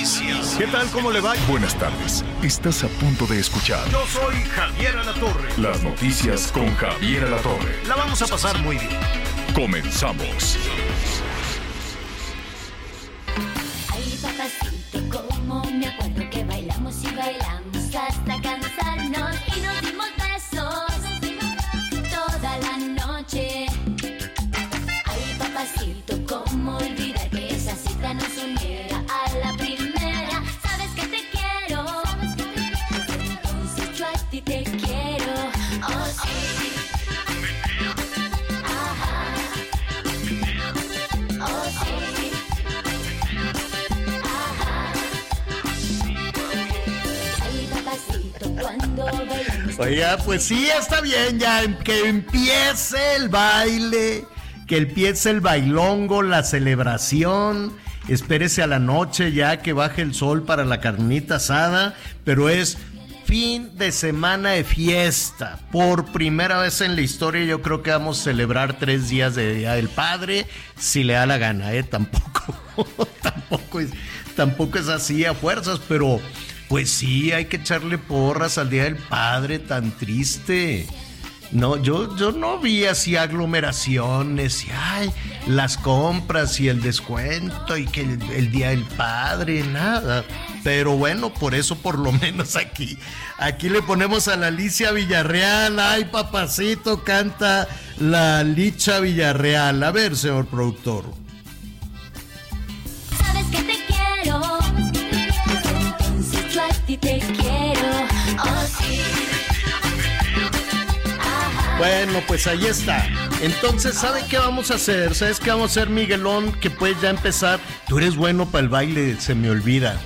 Noticias. ¿Qué tal? ¿Cómo le va? Buenas tardes. Estás a punto de escuchar Yo soy Javier Alatorre. las noticias con Javier Alatorre. La vamos a pasar muy bien. Comenzamos. Pues sí, está bien ya. em- Que empiece el baile. Que empiece el bailongo, la celebración. Espérese a la noche ya que baje el sol para la carnita asada. Pero es fin de semana de fiesta. Por primera vez en la historia yo creo que vamos a celebrar tres días de Día del Padre. Si le da la gana, ¿eh? Tampoco, tampoco, es, tampoco es así a fuerzas, pero... Pues sí, hay que echarle porras al Día del Padre, tan triste. No, yo, yo no vi así aglomeraciones y ay, las compras y el descuento y que el, el Día del Padre, nada. Pero bueno, por eso por lo menos aquí, aquí le ponemos a la Alicia Villarreal. Ay, papacito, canta la Licha Villarreal. A ver, señor productor. Ti te quiero. Oh, sí. Ajá. Bueno, pues ahí está. Entonces, ¿sabe qué vamos a hacer? ¿Sabes qué vamos a hacer, Miguelón? Que puedes ya empezar. Tú eres bueno para el baile, se me olvida.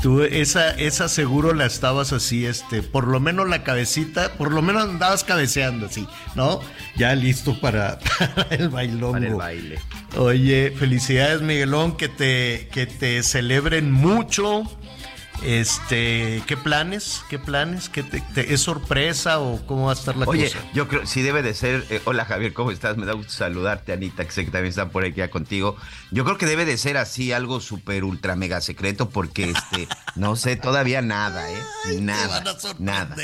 Tú, esa, esa seguro la estabas así, este, por lo menos la cabecita, por lo menos andabas cabeceando así, ¿no? Ya listo para, para el bailongo. Para el baile. Oye, felicidades, Miguelón, que te, que te celebren mucho. Este, ¿qué planes? ¿Qué planes? ¿Qué te- te- ¿Es sorpresa o cómo va a estar la Oye, cosa? yo creo, sí debe de ser. eh, hola Javier, ¿cómo estás? Me da gusto saludarte, Anita, que sé que también está por aquí ya contigo. Yo creo que debe de ser así, algo súper ultra mega secreto, porque este, no sé todavía nada, ¿eh? Nada. van a sorprender. Nada.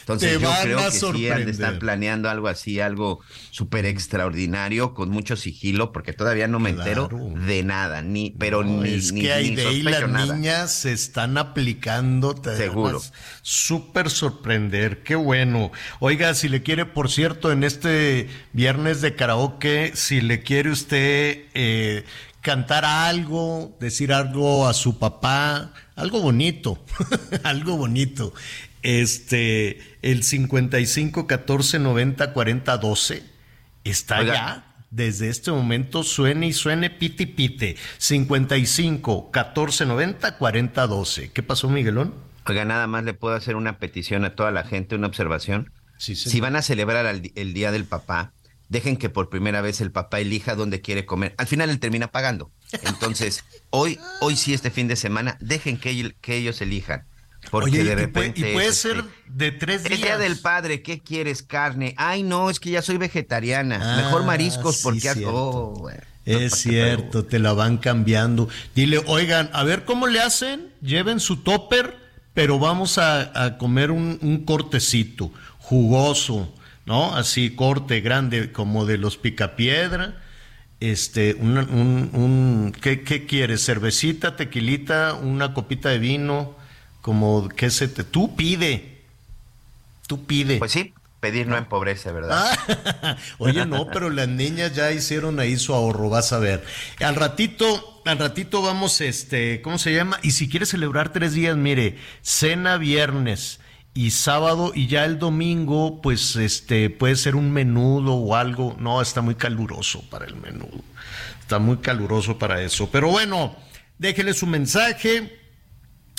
Entonces yo creo que sí han de estar planeando algo así, algo súper extraordinario, con mucho sigilo, porque todavía no me entero de nada, ni, pero No, ni, es ni- que ahí ni de ahí las nada. niñas están aplicando. te Seguro. Súper sorprender, qué bueno. Oiga, si le quiere, por cierto, en este viernes de karaoke, si le quiere usted eh, cantar algo, decir algo a su papá, algo bonito, algo bonito. Este, el 55 14 90 40 12 está Oiga. ya desde este momento suene y suene piti pite. 55 14 90 40 12. ¿Qué pasó, Miguelón? Oiga, nada más le puedo hacer una petición a toda la gente, una observación. Sí, Si van a celebrar el Día del Papá, dejen que por primera vez el papá elija dónde quiere comer. Al final él termina pagando. Entonces, hoy, hoy sí, este fin de semana, dejen que, que ellos elijan. Porque Oye, de y puede- repente. y puede es, ser este, de tres el días. Día del Padre, ¿qué quieres? Carne. Ay, no, es que ya soy vegetariana. Ah, Mejor mariscos sí, porque... cierto. Oh, bueno. Es No, ¿para qué cierto, te la van cambiando. Dile, oigan, a ver cómo le hacen, lleven su topper, pero vamos a, a comer un, un cortecito, jugoso, ¿no? Así, corte grande, como de los picapiedra. Este, un, un, un- ¿qué, qué quieres? ¿Cervecita, tequilita, una copita de vino? Como, ¿qué se te...? Tú pide, tú pide. Pues sí, pedir no empobrece, ¿verdad? Ah, Oye, no, pero las niñas ya hicieron ahí su ahorro, vas a ver. Al ratito, al ratito vamos, este, ¿cómo se llama? Y si quieres celebrar tres días, mire, cena viernes y sábado y ya el domingo, pues, este, puede ser un menudo o algo. No, está muy caluroso para el menudo. está muy caluroso para eso. Pero bueno, déjele su mensaje.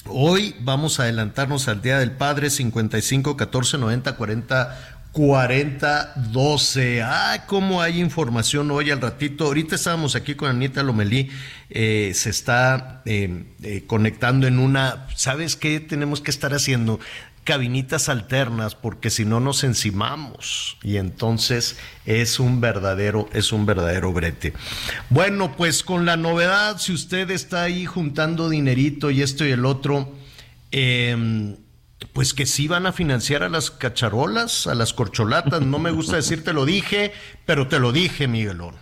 Hoy vamos a adelantarnos al Día del Padre 55 14 90 40 40 12. Ah, cómo hay información hoy al ratito. Ahorita estábamos aquí con Anita Lomelí. eh, se está eh, eh, conectando en una. ¿Sabes qué tenemos que estar haciendo? Cabinitas alternas porque si no nos encimamos y entonces es un verdadero es un verdadero brete. Bueno, pues con la novedad si usted está ahí juntando dinerito y esto y el otro eh, pues que sí van a financiar a las cacharolas, a las corcholatas, no me gusta decirte lo dije, pero te lo dije, Miguelón.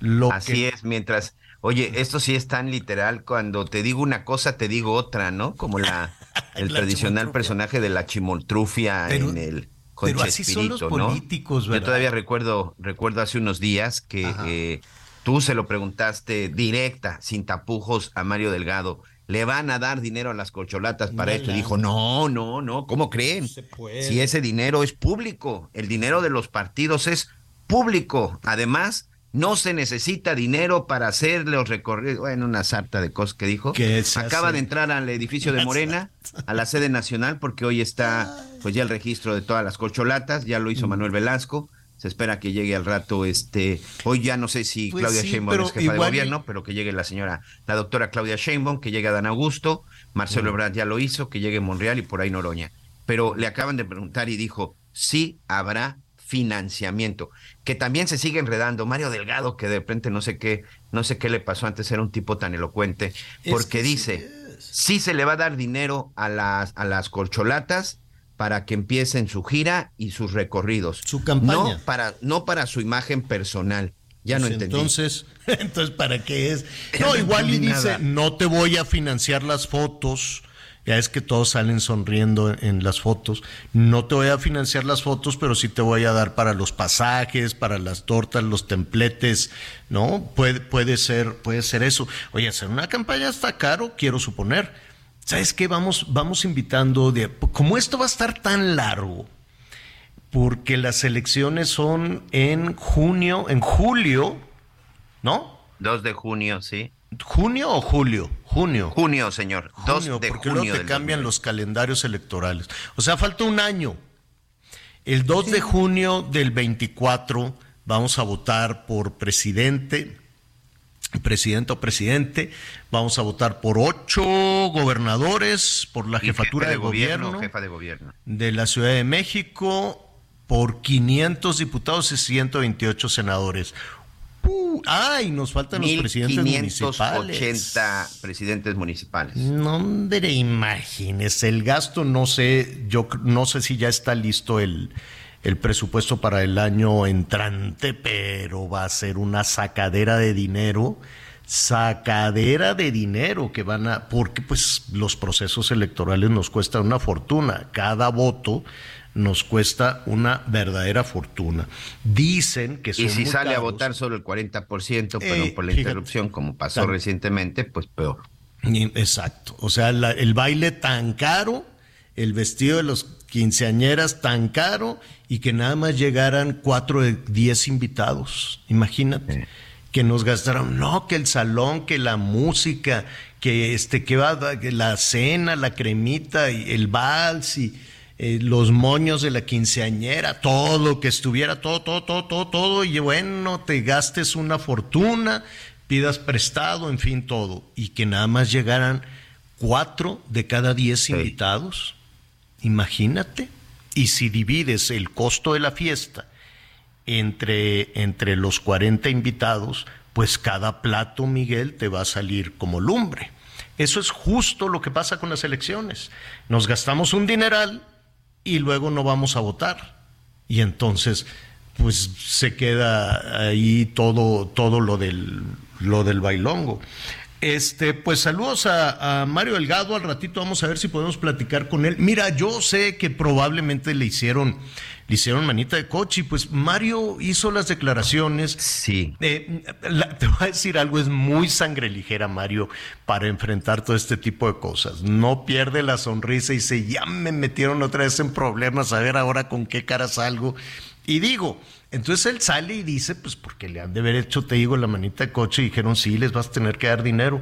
Lo Así que- es, mientras, oye, esto sí es tan literal, cuando te digo una cosa, te digo otra, ¿no? Como la, el La tradicional personaje de la chimoltrufia Pero- en el pero así son los Chespirito, ¿no? políticos, Yo ¿verdad? todavía recuerdo, recuerdo hace unos días que eh, tú se lo preguntaste directa, sin tapujos, a Mario Delgado. ¿Le van a dar dinero a las corcholatas para esto? Y dijo, no, no, no, ¿cómo creen? Si ese dinero es público, el dinero de los partidos es público. Además, no se necesita dinero para hacer los recorridos. Bueno, una sarta de cosas que dijo. Acaba de entrar al edificio de Morena, a la sede nacional, porque hoy está pues ya el registro de todas las corcholatas, ya lo hizo Mm. Manuel Velasco. Se espera que llegue al rato, este, hoy ya no sé si Pues Claudia sí, Sheinbaum es jefa de y- gobierno, pero que llegue la señora, la doctora Claudia Sheinbaum, que llegue Dan Augusto, Mm. Marcelo Ebrard ya lo hizo, que llegue Monreal y por ahí Noroña. Pero le acaban de preguntar y dijo, sí habrá financiamiento, que también se sigue enredando. Mario Delgado, que de repente no sé qué, no sé qué le pasó antes, era un tipo tan elocuente, Es porque que dice, sí se le va a dar dinero a las, a las corcholatas para que empiecen su gira y sus recorridos. Su campaña. No para, no para su imagen personal. Ya no Pues entendí. Entonces, entonces, ¿para qué es? No, no igual y dice, nada. no te voy a financiar las fotos. Ya es que todos salen sonriendo en las fotos. No te voy a financiar las fotos, pero sí te voy a dar para los pasajes, para las tortas, los templetes, ¿no? Puede, puede ser, puede ser eso. Oye, hacer una campaña está caro, quiero suponer. ¿Sabes qué? Vamos, vamos invitando de, como esto va a estar tan largo, porque las elecciones son en junio, en julio, ¿no? 2 de junio, sí. ¿Junio o julio? Junio. Junio, señor. 2 Junio, de porque junio. luego te cambian 2020. los calendarios electorales. O sea, falta un año. El 2 de junio del 24 vamos a votar por presidente, presidente o presidente. Vamos a votar por ocho gobernadores, por la Y jefatura de, gobierno, Jefa de gobierno. de la Ciudad de México, por 500 diputados y 128 senadores. Uh, ay, nos faltan los presidentes municipales. 1580 presidentes municipales. No, hombre, imagínese, el gasto no sé, yo no sé si ya está listo el, el presupuesto para el año entrante, pero va a ser una sacadera de dinero, sacadera de dinero que van a, porque pues los procesos electorales nos cuestan una fortuna, cada voto nos cuesta una verdadera fortuna. Dicen que son Y si muy sale a votar solo el 40%, perdón Eh, por la fíjate. interrupción, como pasó Tan- recientemente, pues peor. Exacto. O sea, la- el baile tan caro, el vestido de los quinceañeras tan caro y que nada más llegaran cuatro de diez invitados. Imagínate. Que nos gastaron, no, que el salón, que la música, que este, que va, que la cena, la cremita, y el vals y eh, los moños de la quinceañera, todo, que estuviera todo, todo, todo, todo, todo, y bueno, te gastes una fortuna, pidas prestado, en fin, todo, y que nada más llegaran cuatro de cada diez invitados. Imagínate. Y si divides el costo de la fiesta entre, entre los 40 invitados, pues cada plato, Miguel, te va a salir como lumbre. Eso es justo lo que pasa con las elecciones. Nos gastamos un dineral y luego no vamos a votar. Y entonces, pues se queda ahí todo, todo lo del, lo del bailongo. Este, pues saludos a, a Mario Delgado. Al ratito vamos a ver si podemos platicar con él. Mira, yo sé que probablemente le hicieron, le hicieron manita de coche. y Pues Mario hizo las declaraciones. Sí. Eh, la- te voy a decir algo, es muy sangre ligera, Mario, para enfrentar todo este tipo de cosas. No pierde la sonrisa y dice, ya me metieron otra vez en problemas, a ver ahora con qué cara salgo. Y digo, entonces él sale y dice, pues porque le han de haber hecho, te digo, la manita de coche y dijeron, sí, les vas a tener que dar dinero.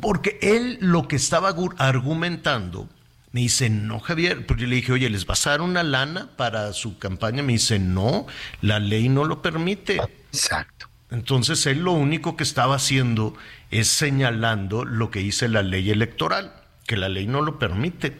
Porque él lo que estaba argumentando, me dice, no, Javier, porque yo le dije, oye, ¿les vas a dar una lana para su campaña? Me dice, no, la ley no lo permite. Exacto. Entonces él lo único que estaba haciendo es señalando lo que dice la ley electoral, que la ley no lo permite.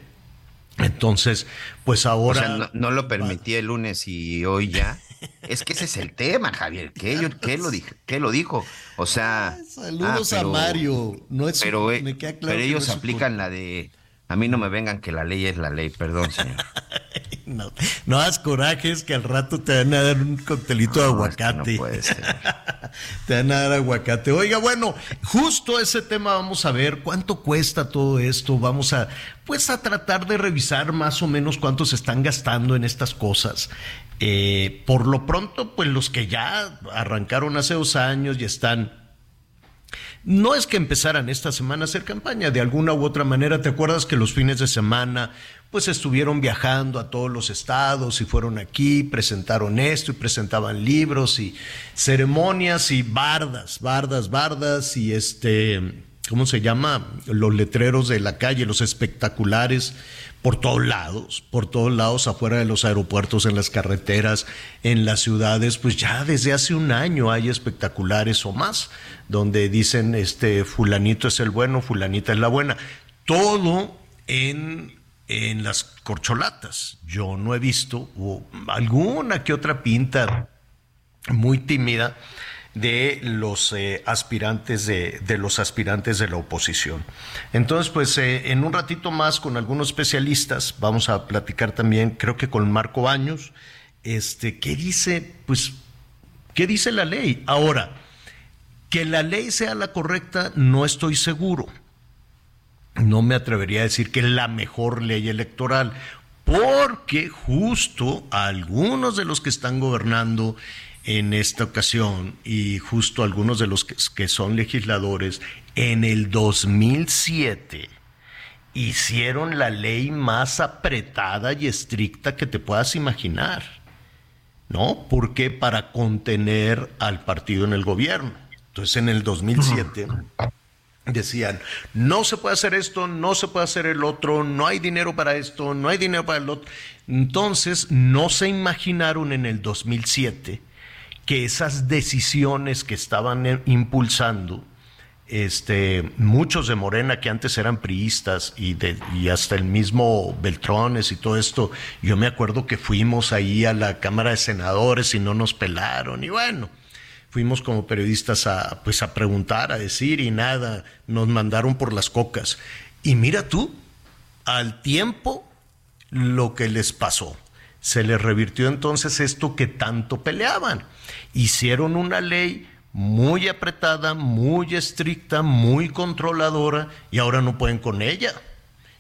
Entonces, pues ahora... O sea, no, lo permitía el lunes y hoy ya. Es que ese es el tema, Javier. ¿Qué, yo, qué, lo, dije, qué lo dijo? O sea... Saludos ah, a Mario. No es, pero, eh, pero ellos aplican la de a mí no me vengan que la ley es la ley, perdón, señor. no, no hagas corajes que al rato te van a dar un coctelito de aguacate. no puede ser. te van a dar aguacate. Oiga, bueno, justo ese tema vamos a ver cuánto cuesta todo esto. Vamos a, pues, a tratar de revisar más o menos cuánto se están gastando en estas cosas. Eh, por lo pronto, pues los que ya arrancaron hace dos años y están no es que empezaran esta semana a hacer campaña, de alguna u otra manera, ¿te acuerdas que los fines de semana pues estuvieron viajando a todos los estados y fueron aquí, presentaron esto y presentaban libros y ceremonias y bardas, bardas, bardas y este, ¿cómo se llama? Los letreros de la calle, los espectaculares por todos lados, por todos lados, afuera de los aeropuertos, en las carreteras, en las ciudades, pues ya desde hace un año hay espectaculares o más, donde dicen, este, fulanito es el bueno, fulanita es la buena. Todo en, en las corcholatas. Yo no he visto alguna que otra pinta muy tímida de los eh, aspirantes de, los aspirantes de la oposición. Entonces, pues eh, en un ratito más con algunos especialistas vamos a platicar también, creo que con Marco Baños, este, ¿qué dice? Pues, ¿qué dice la ley? Ahora, que la ley sea la correcta, no estoy seguro. No me atrevería a decir que es la mejor ley electoral, porque justo algunos de los que están gobernando en esta ocasión y justo algunos de los que, son legisladores en el 2007 hicieron la ley más apretada y estricta que te puedas imaginar. ¿No? Porque para contener al partido en el gobierno. Entonces en el 2007 decían, no se puede hacer esto, no se puede hacer el otro, no hay dinero para esto, no hay dinero para el otro. Entonces no se imaginaron en el 2007 que esas decisiones que estaban impulsando este, muchos de Morena que antes eran priistas y, de, y hasta el mismo Beltrones y todo esto, yo me acuerdo que fuimos ahí a la Cámara de Senadores y no nos pelaron y bueno, fuimos como periodistas a, pues a preguntar, a decir y nada, nos mandaron por las cocas. Y mira tú, al tiempo lo que les pasó. Se les revirtió entonces esto que tanto peleaban hicieron una ley muy apretada, muy estricta, muy controladora y ahora no pueden con ella.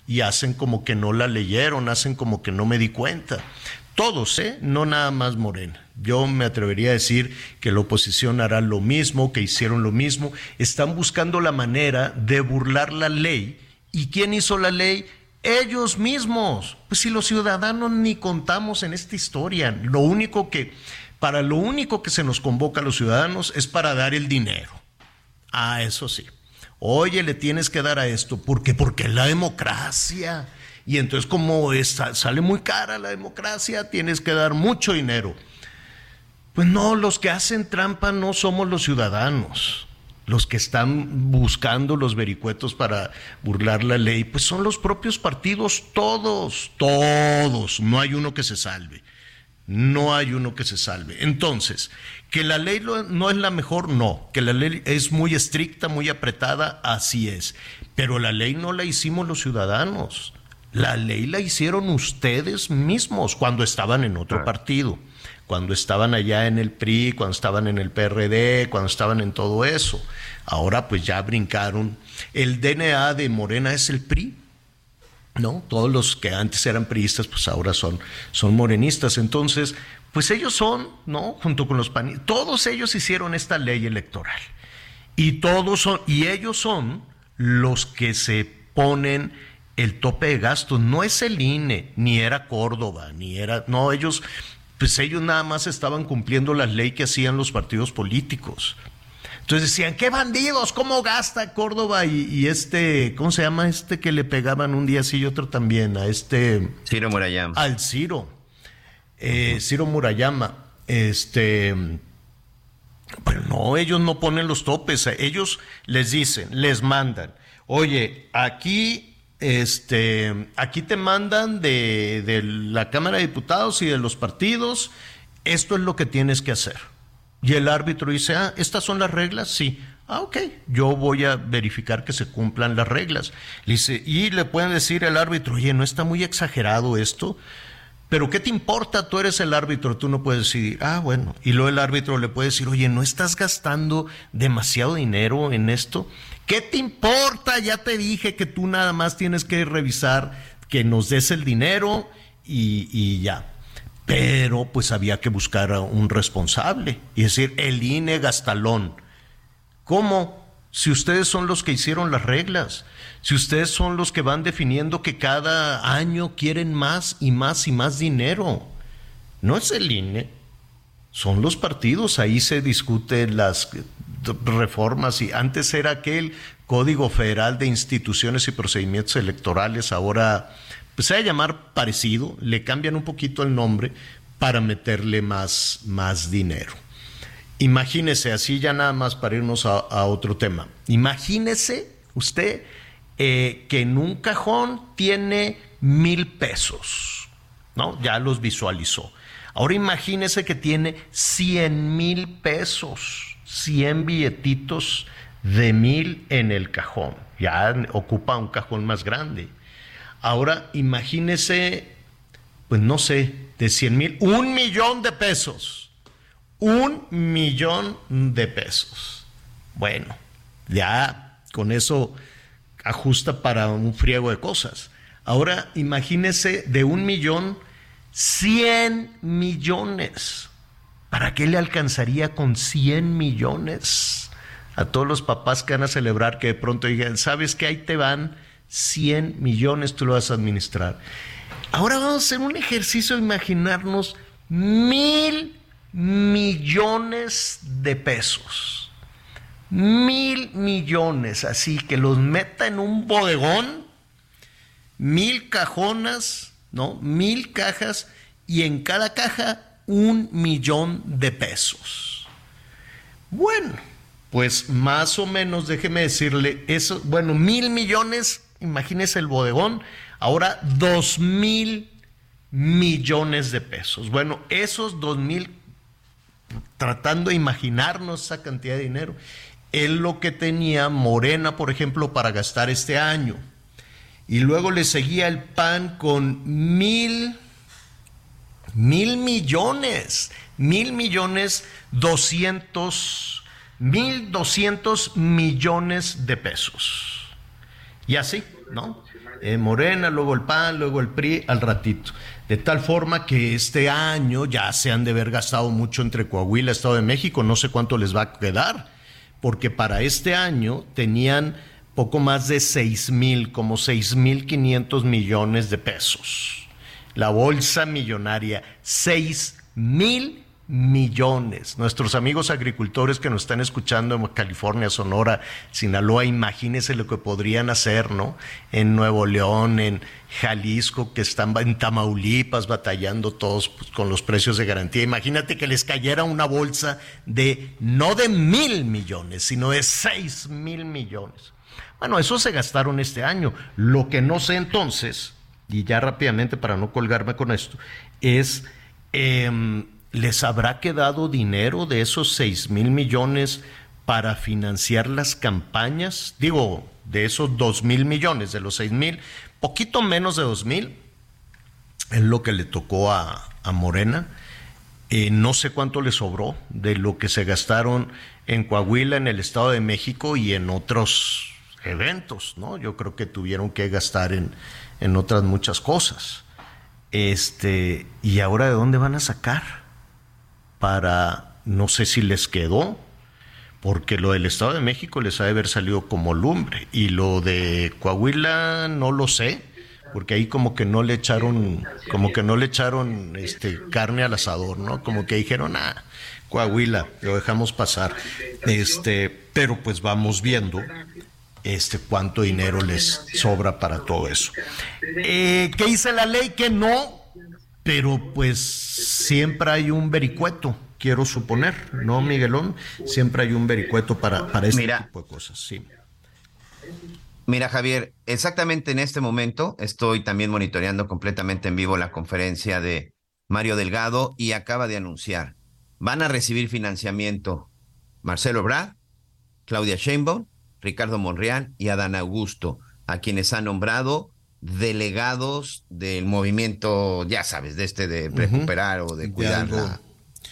Y hacen como que no la leyeron, hacen como que no me di cuenta. Todos, ¿eh? No nada más Morena. Yo me atrevería a decir que la oposición hará lo mismo, que hicieron lo mismo. Están buscando la manera de burlar la ley. ¿Y quién hizo la ley? Ellos mismos. Pues si los ciudadanos ni contamos en esta historia. Lo único que para lo único que se nos convoca a los ciudadanos es para dar el dinero. Ah, eso sí. Oye, le tienes que dar a esto. ¿Por qué? Porque es la democracia. Y entonces como sale muy cara la democracia, tienes que dar mucho dinero. Pues no, los que hacen trampa no somos los ciudadanos. Los que están buscando los vericuetos para burlar la ley, pues son los propios partidos, todos, todos. No hay uno que se salve no hay uno que se salve. Entonces, que la ley no es la mejor, no. Que la ley es muy estricta, muy apretada, así es. Pero la ley no la hicimos los ciudadanos. La ley la hicieron ustedes mismos cuando estaban en otro partido, cuando estaban allá en el PRI, cuando estaban en el PRD, cuando estaban en todo eso. Ahora pues ya brincaron. El DNA de Morena es el PRI ¿no? Todos los que antes eran priistas, pues ahora son, son morenistas. Entonces, pues ellos son, ¿no? Junto con los panistas, todos ellos hicieron esta ley electoral. Y todos son, y ellos son los que se ponen el tope de gastos. No es el INE, ni era Córdoba, ni era, no, ellos pues ellos nada más estaban cumpliendo la ley que hacían los partidos políticos. Entonces decían, qué bandidos, cómo gasta Córdoba y, este, ¿cómo se llama este que le pegaban un día sí y otro también? A este... Ciro Murayama. Al Ciro. Eh, Ciro Murayama. Este... Pero no, ellos no ponen los topes, ellos les dicen, les mandan, oye, aquí este, aquí te mandan de, de, la Cámara de Diputados y de los partidos, esto es lo que tienes que hacer. Y el árbitro dice, ah, ¿estas son las reglas? Sí. Ah, ok, yo voy a verificar que se cumplan las reglas. dice, y le pueden decir al árbitro, oye, ¿no está muy exagerado esto? Pero ¿qué te importa? Tú eres el árbitro, tú no puedes decidir. Ah, bueno. Y luego el árbitro le puede decir, oye, ¿no estás gastando demasiado dinero en esto? ¿Qué te importa? Ya te dije que tú nada más tienes que revisar que nos des el dinero y, y ya pero pues había que buscar a un responsable, y decir, el INE Gastalón. ¿Cómo? Si ustedes son los que hicieron las reglas, si ustedes son los que van definiendo que cada año quieren más y más y más dinero, no es el INE, son los partidos, ahí se discuten las reformas y antes era aquel Código Federal de Instituciones y Procedimientos Electorales, ahora pues se va a llamar parecido, le cambian un poquito el nombre para meterle más, más dinero. Imagínese, así ya nada más para irnos a, otro tema. Imagínese usted eh, que en un cajón tiene mil pesos, ¿no? Ya los visualizó. Ahora imagínese que tiene cien mil pesos, cien billetitos de mil en el cajón. Ya ocupa un cajón más grande. Ahora imagínese, pues no sé, de 100 mil, un millón de pesos. Un millón de pesos. Bueno, ya con eso ajusta para un friego de cosas. Ahora imagínese de un millón, 100 millones. ¿Para qué le alcanzaría con 100 millones? A todos los papás que van a celebrar que de pronto digan, ¿sabes que Ahí te van 100 millones tú lo vas a administrar. Ahora vamos a hacer un ejercicio imaginarnos mil millones de pesos. Mil millones, así que los meta en un bodegón, mil cajonas, ¿no? Mil cajas y en cada caja un millón de pesos. Bueno, pues más o menos, déjeme decirle, eso, bueno, mil millones imagínese el bodegón, ahora dos mil millones de pesos. Bueno, esos dos mil, tratando de imaginarnos esa cantidad de dinero, es lo que tenía Morena, por ejemplo, para gastar este año. Y luego le seguía el PAN con mil, mil millones, mil millones doscientos, mil doscientos millones de pesos. Y así, ¿no? Eh, Morena, luego el PAN, luego el PRI, al ratito. De tal forma que este año ya se han de haber gastado mucho entre Coahuila Estado de México, no sé cuánto les va a quedar, porque para este año tenían poco más de 6 mil, como 6 mil 500 millones de pesos. La bolsa millonaria, 6 mil millones. Nuestros amigos agricultores que nos están escuchando en California, Sonora, Sinaloa, imagínense lo que podrían hacer, ¿no? En Nuevo León, en Jalisco, que están en Tamaulipas batallando todos pues, con los precios de garantía. Imagínate que les cayera una bolsa de no de mil millones, sino de seis mil millones. Bueno, eso se gastaron este año. Lo que no sé entonces, y ya rápidamente para no colgarme con esto, es... Em, ¿les habrá quedado dinero de esos 6 mil millones para financiar las campañas? Digo, de esos 2 mil millones, de los 6 mil, poquito menos de 2 mil, es lo que le tocó a, Morena. Eh, no sé cuánto le sobró de lo que se gastaron en Coahuila, en el Estado de México y en otros eventos, ¿no? Yo creo que tuvieron que gastar en, en otras muchas cosas. Este, ¿y ahora de dónde van a sacar? para, no sé si les quedó, porque lo del Estado de México les ha de haber salido como lumbre y lo de Coahuila no lo sé, porque ahí como que no le echaron, como que no le echaron este carne al asador, ¿no? Como que dijeron, ah, Coahuila, lo dejamos pasar. Este, pero pues vamos viendo este cuánto dinero les sobra para todo eso. Eh, ¿Qué dice la ley? Que no, pero pues siempre hay un vericueto, quiero suponer, ¿no, Miguelón? Siempre hay un vericueto para, para este Mira. tipo de cosas, sí. Mira, Javier, exactamente en este momento estoy también monitoreando completamente en vivo la conferencia de Mario Delgado y acaba de anunciar, van a recibir financiamiento Marcelo Brad, Claudia Sheinbaum, Ricardo Monreal y Adán Augusto, a quienes ha nombrado delegados del movimiento, ya sabes, de este de recuperar o de De cuidar algo- la,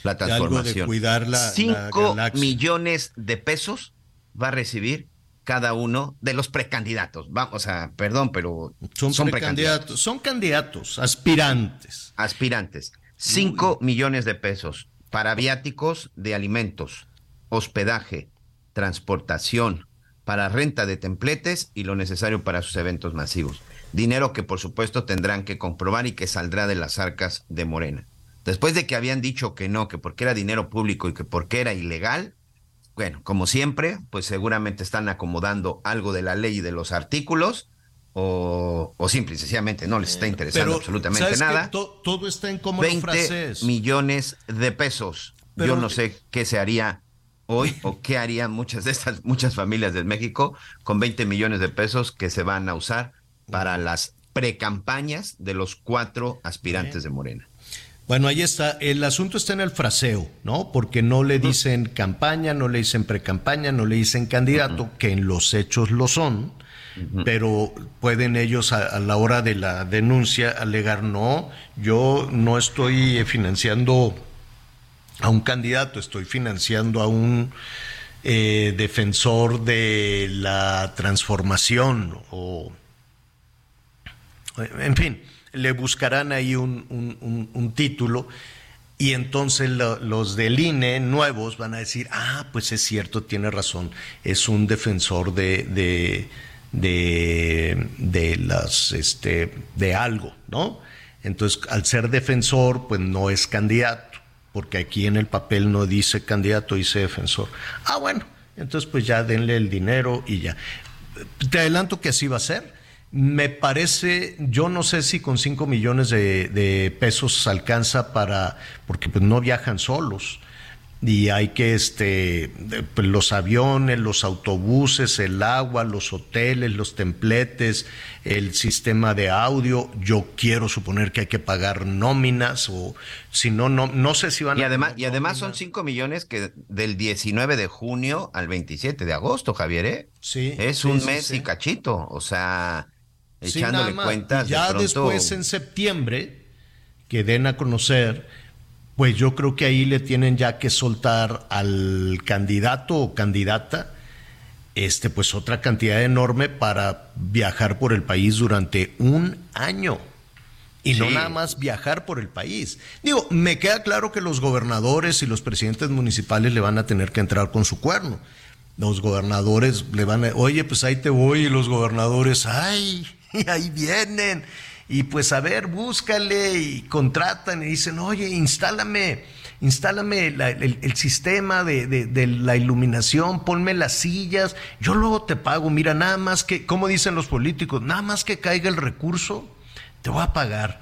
la de algo de transformación. cuidar la- la Cinco millones de pesos va a recibir cada uno de los precandidatos. Vamos, sea, perdón, pero Son, son, precandidatos, son candidatos, aspirantes. aspirantes. Cinco millones de pesos para viáticos de alimentos, hospedaje, transportación, para renta de templetes y lo necesario para sus eventos masivos. Dinero que por supuesto tendrán que comprobar y que saldrá de las arcas de Morena. Después de que habían dicho que no, que porque era dinero público y que porque era ilegal, bueno, como siempre, pues seguramente están acomodando algo de la ley y de los artículos o, o simple y sencillamente no les está interesando Pero, absolutamente nada. To- todo está en cómo lo 20 frases. millones de pesos. Pero- Yo no sé qué se haría hoy o qué harían muchas de estas muchas familias del México con 20 millones de pesos que se van a usar para las precampañas de los cuatro aspirantes de Morena. Bueno, ahí está. El asunto está en el fraseo, ¿no? Porque no le dicen campaña, no le dicen precampaña, no le dicen candidato, que en los hechos lo son, pero pueden ellos a, a la hora de la denuncia alegar, no, yo no estoy eh, financiando a un candidato, estoy financiando a un eh, defensor de la transformación o en fin, le buscarán ahí un, un- título y entonces lo- los del INE nuevos van a decir, ah, pues es cierto, tiene razón, es un defensor de, de, de, de las, este, de algo, ¿no? Entonces, al ser defensor, pues no es candidato, porque aquí en el papel no dice candidato, dice defensor. Ah, bueno, entonces pues ya denle el dinero y ya. Te adelanto que así va a ser. Me parece, yo no sé si con 5 millones de, de pesos alcanza para, porque pues no viajan solos y hay que, este, pues, los aviones, los autobuses, el agua, los hoteles, los templetes, el sistema de audio. Yo quiero suponer que hay que pagar nóminas o si no, no, no sé si van Y a además, y además son nóminas. 5 millones que del 19 de junio al 27 de agosto, Javier, ¿eh? Sí, Es sí, un sí, mes sí. y cachito, o sea, Sí, echándole más. cuentas ya de pronto... después en septiembre, que den a conocer, pues yo creo que ahí le tienen ya que soltar al candidato o candidata, este, pues otra cantidad enorme para viajar por el país durante un año. Y no nada más viajar por el país. Digo, me queda claro que los gobernadores y los presidentes municipales le van a tener que entrar con su cuerno. Los gobernadores le van a, oye, pues ahí te voy, y los gobernadores, ay, ahí vienen. Y pues a ver, búscale y contratan y dicen, oye, instálame, instálame la- el, sistema de, de- de la iluminación, ponme las sillas, yo luego te pago, mira, nada más que, como dicen los políticos, nada más que caiga el recurso, te voy a pagar.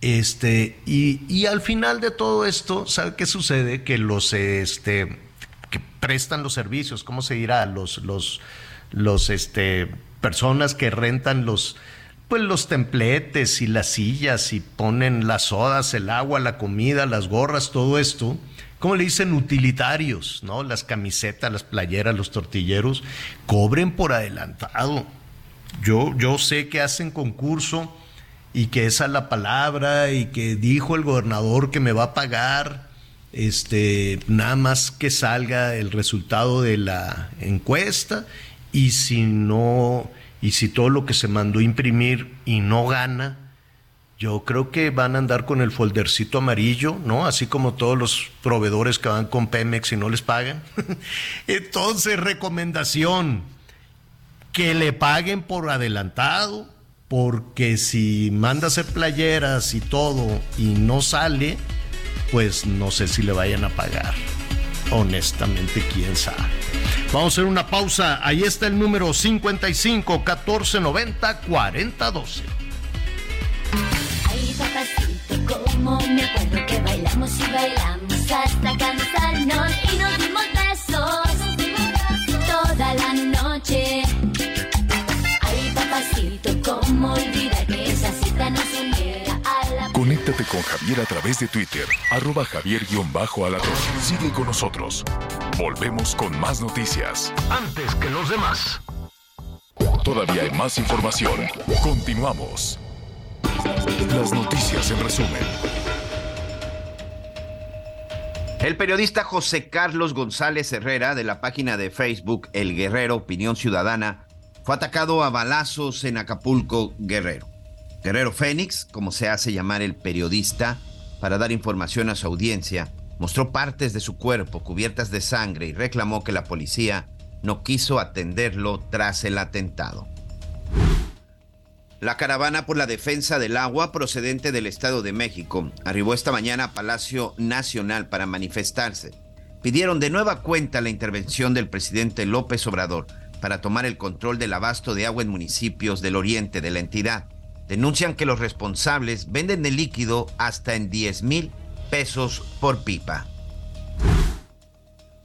Este, y, y al final de todo esto, ¿sabe qué sucede? Que los este que prestan los servicios, ¿cómo se dirá? Los, los, los este personas que rentan los pues los templetes y las sillas y ponen las sodas, el agua, la comida, las gorras, todo esto, ¿cómo le dicen? Utilitarios, ¿no? Las camisetas, las playeras, los tortilleros, cobren por adelantado. Yo, yo sé que hacen concurso y que esa es la palabra y que dijo el gobernador que me va a pagar, este, nada más que salga el resultado de la encuesta y si no, y si todo lo que se mandó imprimir y no gana, yo creo que van a andar con el foldercito amarillo, ¿no? Así como todos los proveedores que van con Pemex y no les pagan. Entonces, recomendación, que le paguen por adelantado porque si manda a hacer playeras y todo y no sale, pues no sé si le vayan a pagar. Honestamente, quién sabe. Vamos a hacer una pausa. Ahí está el número 55 1490 4012. Ay, papacito, como me acuerdo que bailamos y bailamos hasta cansarnos y nos Conéctate con Javier a través de Twitter, arroba javier-alatón. Sigue con nosotros. Volvemos con más noticias. Antes que los demás. Todavía hay más información. Continuamos. Las noticias en resumen. El periodista José Carlos González Herrera de la página de Facebook El Guerrero Opinión Ciudadana fue atacado a balazos en Acapulco, Guerrero. Guerrero Fénix, como se hace llamar el periodista, para dar información a su audiencia, mostró partes de su cuerpo cubiertas de sangre y reclamó que la policía no quiso atenderlo tras el atentado. La caravana por la defensa del agua procedente del Estado de México arribó esta mañana a Palacio Nacional para manifestarse. Pidieron de nueva cuenta la intervención del presidente López Obrador para tomar el control del abasto de agua en municipios del oriente de la entidad. Denuncian que los responsables venden el líquido hasta en 10 mil pesos por pipa.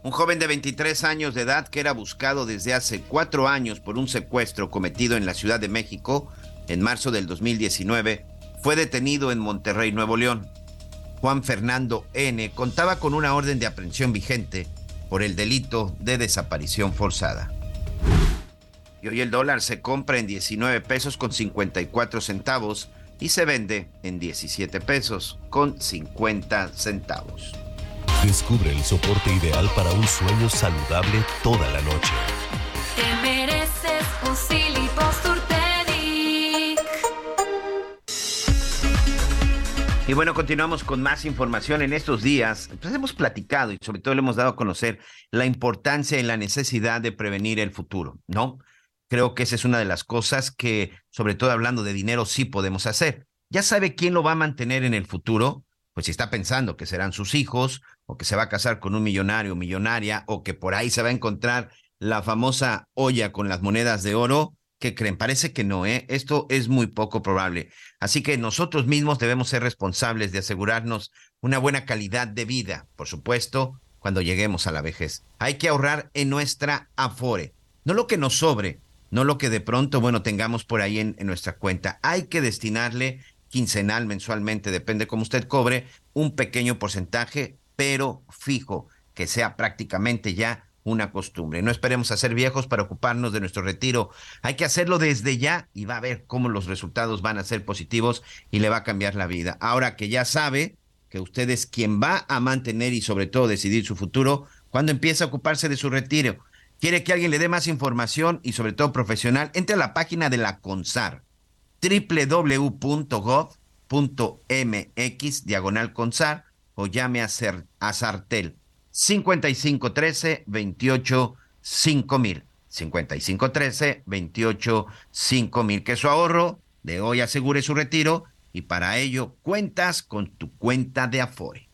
Un joven de 23 años de edad que era buscado desde hace cuatro años por un secuestro cometido en la Ciudad de México en marzo del 2019 fue detenido en Monterrey, Nuevo León. Juan Fernando N. contaba con una orden de aprehensión vigente por el delito de desaparición forzada. Y hoy el dólar se compra en 19 pesos con 54 centavos y se vende en 17 pesos con 50 centavos. Descubre el soporte ideal para un sueño saludable toda la noche. Te mereces un. Y bueno, continuamos con más información en estos días. Pues hemos platicado y sobre todo le hemos dado a conocer la importancia y la necesidad de prevenir el futuro, ¿no? Creo que esa es una de las cosas que, sobre todo hablando de dinero, sí podemos hacer. ¿Ya sabe quién lo va a mantener en el futuro? Pues si está pensando que serán sus hijos, o que se va a casar con un millonario o millonaria, o que por ahí se va a encontrar la famosa olla con las monedas de oro, ¿qué creen? Parece que no, ¿eh? Esto es muy poco probable. Así que nosotros mismos debemos ser responsables de asegurarnos una buena calidad de vida, por supuesto, cuando lleguemos a la vejez. Hay que ahorrar en nuestra afore, no lo que nos sobre, no lo que de pronto, bueno, tengamos por ahí en, nuestra cuenta. Hay que destinarle quincenal, mensualmente, depende cómo usted cobre, un pequeño porcentaje, pero fijo, que sea prácticamente ya una costumbre. No esperemos a ser viejos para ocuparnos de nuestro retiro. Hay que hacerlo desde ya y va a ver cómo los resultados van a ser positivos y le va a cambiar la vida. Ahora que ya sabe que usted es quien va a mantener y sobre todo decidir su futuro, cuando empieza a ocuparse de su retiro. Quiere que alguien le dé más información y sobre todo profesional, entre a la página de la CONSAR, www.gov.mx, diagonal CONSAR, o llame a, Cer- a Sartel 5513 28 5000. 5513 28 5000. Que su ahorro de hoy asegure su retiro y para ello cuentas con tu cuenta de Afore.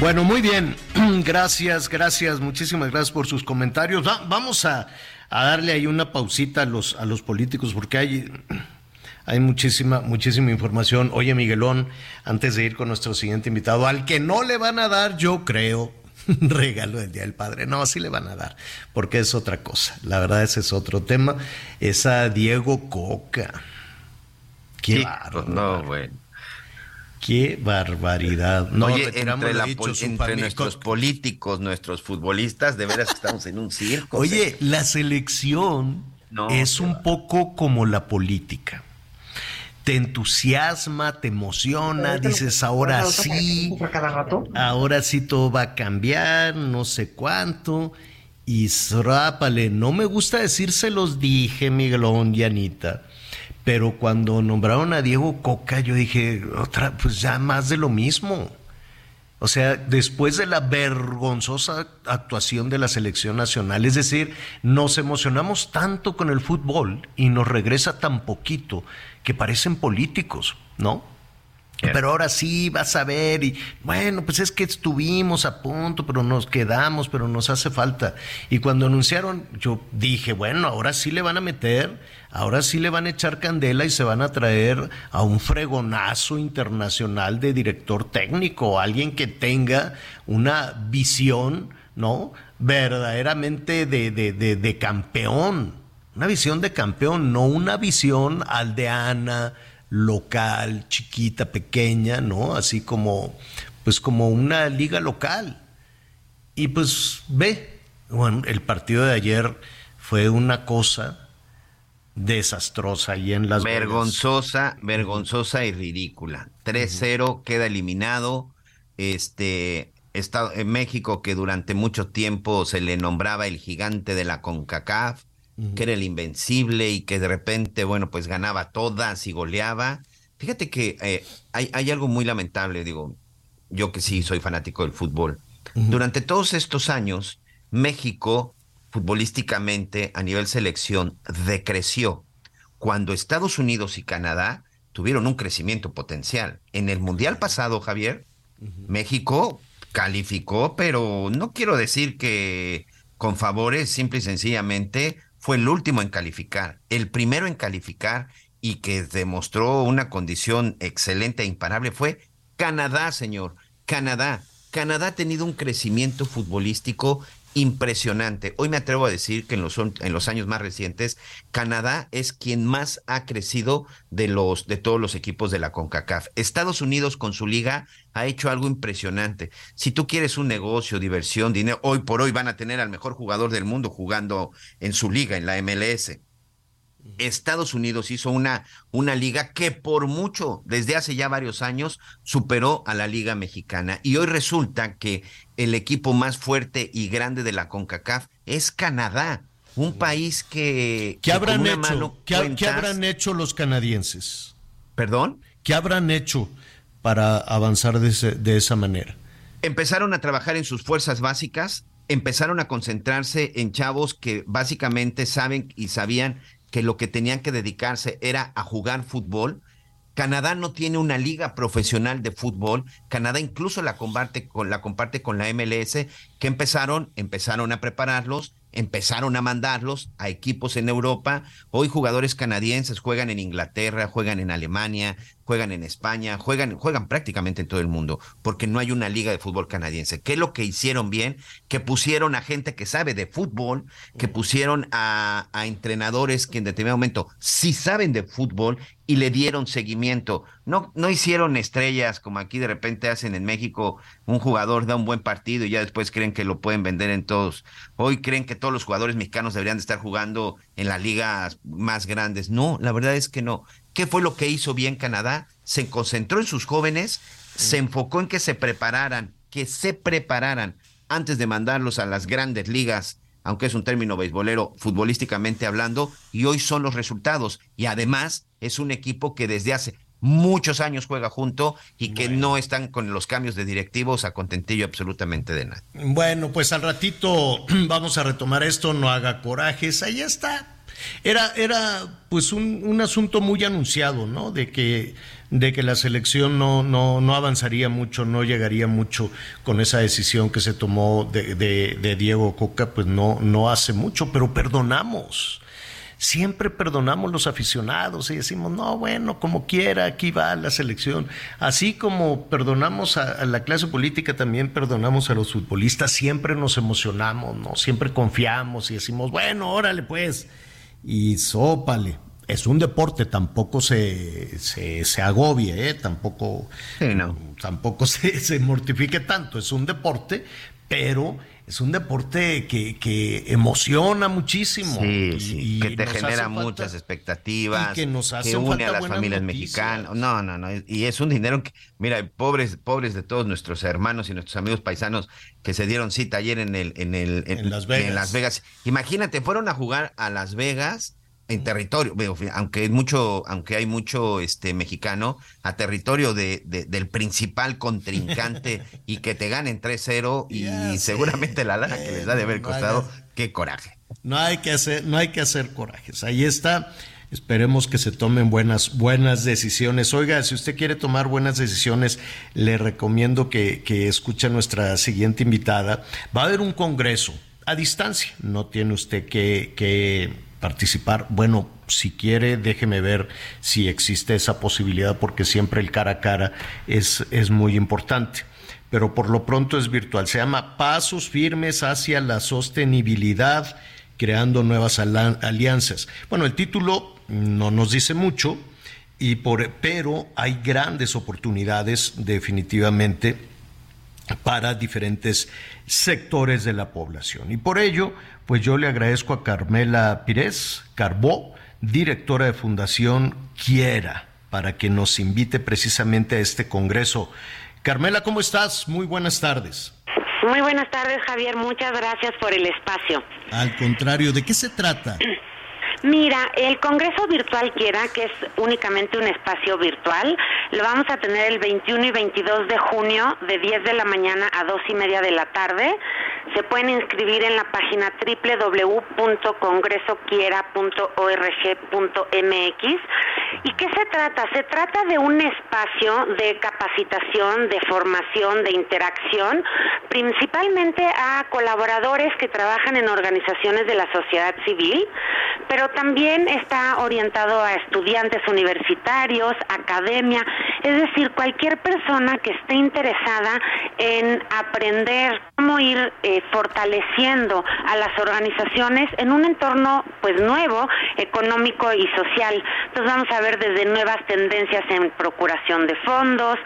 Bueno, muy bien. Gracias, gracias, muchísimas gracias por sus comentarios. Va- vamos a, a darle ahí una pausita a los, a los políticos porque hay, hay muchísima, muchísima información. Oye, Miguelón, antes de ir con nuestro siguiente invitado, al que no le van a dar, yo creo, regalo del Día del Padre. No, sí le van a dar, porque es otra cosa. La verdad, ese es otro tema. Es a Diego Coca. Qué Sí, pues no, bueno. Qué barbaridad. No, Oye, entre, la dicho, entre nuestros políticos, nuestros futbolistas, de veras estamos en un circo. Oye, la selección No, es un va. poco como la política. Te entusiasma, te emociona, dices ahora sí, ahora sí todo va a cambiar, no sé cuánto. Y rápale, no me gusta decir se los dije, Miguelón y Anita. Pero cuando nombraron a Diego Coca, yo dije, otra, pues ya más de lo mismo. O sea, después de la vergonzosa actuación de la selección nacional, es decir, nos emocionamos tanto con el fútbol y nos regresa tan poquito que parecen políticos, ¿no? Pero ahora sí vas a ver y bueno, pues es que estuvimos a punto, pero nos quedamos, pero nos hace falta. Y cuando anunciaron, yo dije, bueno, ahora sí le van a meter, ahora sí le van a echar candela y se van a traer a un fregonazo internacional de director técnico, alguien que tenga una visión, ¿no? Verdaderamente de, de, de, de campeón, una visión de campeón, no una visión aldeana local, chiquita, pequeña, ¿no? Así como, pues como una liga local. Y pues ve, bueno, el partido de ayer fue una cosa desastrosa y en las vergonzosa, vergonzosa y ridícula. 3-0 queda eliminado. Este está en México que durante mucho tiempo se le nombraba el gigante de la CONCACAF que era el invencible y que de repente, bueno, pues ganaba todas y goleaba. Fíjate que eh, hay, hay, algo muy lamentable, digo, yo que sí soy fanático del fútbol. Durante todos estos años, México, futbolísticamente, a nivel selección, decreció. Cuando Estados Unidos y Canadá tuvieron un crecimiento potencial. En el Mundial pasado, Javier, México calificó, pero no quiero decir que con favores, simple y sencillamente fue el último en calificar, el primero en calificar y que demostró una condición excelente e imparable fue Canadá, señor. Canadá. Canadá ha tenido un crecimiento futbolístico impresionante. Hoy me atrevo a decir que en los, en los años más recientes, Canadá es quien más ha crecido de, los, de todos los equipos de la CONCACAF. Estados Unidos con su liga ha hecho algo impresionante. Si tú quieres un negocio, diversión, dinero, hoy por hoy van a tener al mejor jugador del mundo jugando en su liga, en la MLS. Estados Unidos hizo una, una liga que por mucho, desde hace ya varios años, superó a la liga mexicana. Y hoy resulta que el equipo más fuerte y grande de la CONCACAF es Canadá, un país que... ¿Qué, habrán, hecho? ¿Qué, habrán hecho los canadienses? ¿Perdón? ¿Qué habrán hecho para avanzar de, de esa manera? Empezaron a trabajar en sus fuerzas básicas, empezaron a concentrarse en chavos que básicamente saben y sabían que lo que tenían que dedicarse era a jugar fútbol. Canadá no tiene una liga profesional de fútbol. Canadá incluso la comparte con la comparte con la MLS, que empezaron, empezaron a prepararlos empezaron a mandarlos a equipos en Europa. Hoy jugadores canadienses juegan en Inglaterra, juegan en Alemania, juegan en España, juegan, juegan prácticamente en todo el mundo, porque no hay una liga de fútbol canadiense. ¿Qué es lo que hicieron bien? Que pusieron a gente que sabe de fútbol, que pusieron a, a entrenadores que en determinado momento sí saben de fútbol y le dieron seguimiento. No, no hicieron estrellas como aquí de repente hacen en México, un jugador da un buen partido y ya después creen que lo pueden vender en todos. Hoy creen que todos los jugadores mexicanos deberían de estar jugando en las ligas más grandes. No, la verdad es que no. ¿Qué fue lo que hizo bien Canadá? Se concentró en sus jóvenes, se enfocó en que se prepararan, que se prepararan antes de mandarlos a las grandes ligas aunque es un término beisbolero, futbolísticamente hablando, y hoy son los resultados. Y además es un equipo que desde hace muchos años juega junto y que no están con los cambios de directivos a contentillo absolutamente de nada. Bueno, pues al ratito vamos a retomar esto, no haga corajes, ahí está. Era, era pues un, un asunto muy anunciado, ¿no? De que de que la selección no, no, no avanzaría mucho, no llegaría mucho con esa decisión que se tomó de, de, Diego Coca, pues no, no hace mucho, pero perdonamos siempre perdonamos los aficionados y decimos, no, bueno, como quiera, aquí va la selección. Así como perdonamos a, la clase política, también perdonamos a los futbolistas, siempre nos emocionamos, ¿no? Siempre confiamos y decimos, bueno, órale pues, y sópale. Es un deporte, tampoco se, se, agobie, ¿eh? tampoco, tampoco se, se, mortifique tanto, es un deporte, pero es un deporte que, que emociona muchísimo. y, que te genera muchas expectativas, que, nos hace une a las familias mexicanas. No, no, no, y es un dinero que, mira, pobres, pobres de todos nuestros hermanos y nuestros amigos paisanos que se dieron cita ayer en el, en el, Las Vegas. en Las Vegas. Imagínate, fueron a jugar a Las Vegas en territorio, aunque hay mucho, aunque hay mucho este mexicano, a territorio de, del principal contrincante y que te ganen 3-0 y seguramente la lana que les da de haber costado, qué coraje. No hay que hacer, no hay que hacer corajes. Ahí está. Esperemos que se tomen buenas, buenas decisiones. Oiga, si usted quiere tomar buenas decisiones, le recomiendo que, que escuche a nuestra siguiente invitada. Va a haber un congreso a distancia. No tiene usted que, que participar. Bueno, si quiere, déjeme ver si existe esa posibilidad, porque siempre el cara a cara es, es muy importante. Pero por lo pronto es virtual. Se llama Pasos Firmes hacia la Sostenibilidad, creando nuevas alianzas. Bueno, el título no nos dice mucho, y por, pero hay grandes oportunidades definitivamente para diferentes sectores de la población. Y por ello, pues yo le agradezco a Carmela Pires Carbó, directora de Fundación Quiera, para que nos invite precisamente a este congreso. Carmela, ¿cómo estás? Muy buenas tardes. Muy buenas tardes, Javier. Muchas gracias por el espacio. Al contrario, ¿de qué se trata? Mira, el Congreso Virtual Quiera, que es únicamente un espacio virtual, lo vamos a tener el 21 y 22 de junio de 10 de la mañana a 2 y media de la tarde. Se pueden inscribir en la página www.congresoquiera.org.mx. ¿Y qué se trata? Se trata de un espacio de capacitación, de formación, de interacción, principalmente a colaboradores que trabajan en organizaciones de la sociedad civil, pero también está orientado a estudiantes universitarios, academia, es decir, cualquier persona que esté interesada en aprender cómo ir eh, fortaleciendo a las organizaciones en un entorno pues nuevo, económico y social. Entonces vamos a ver desde nuevas tendencias en procuración de fondos,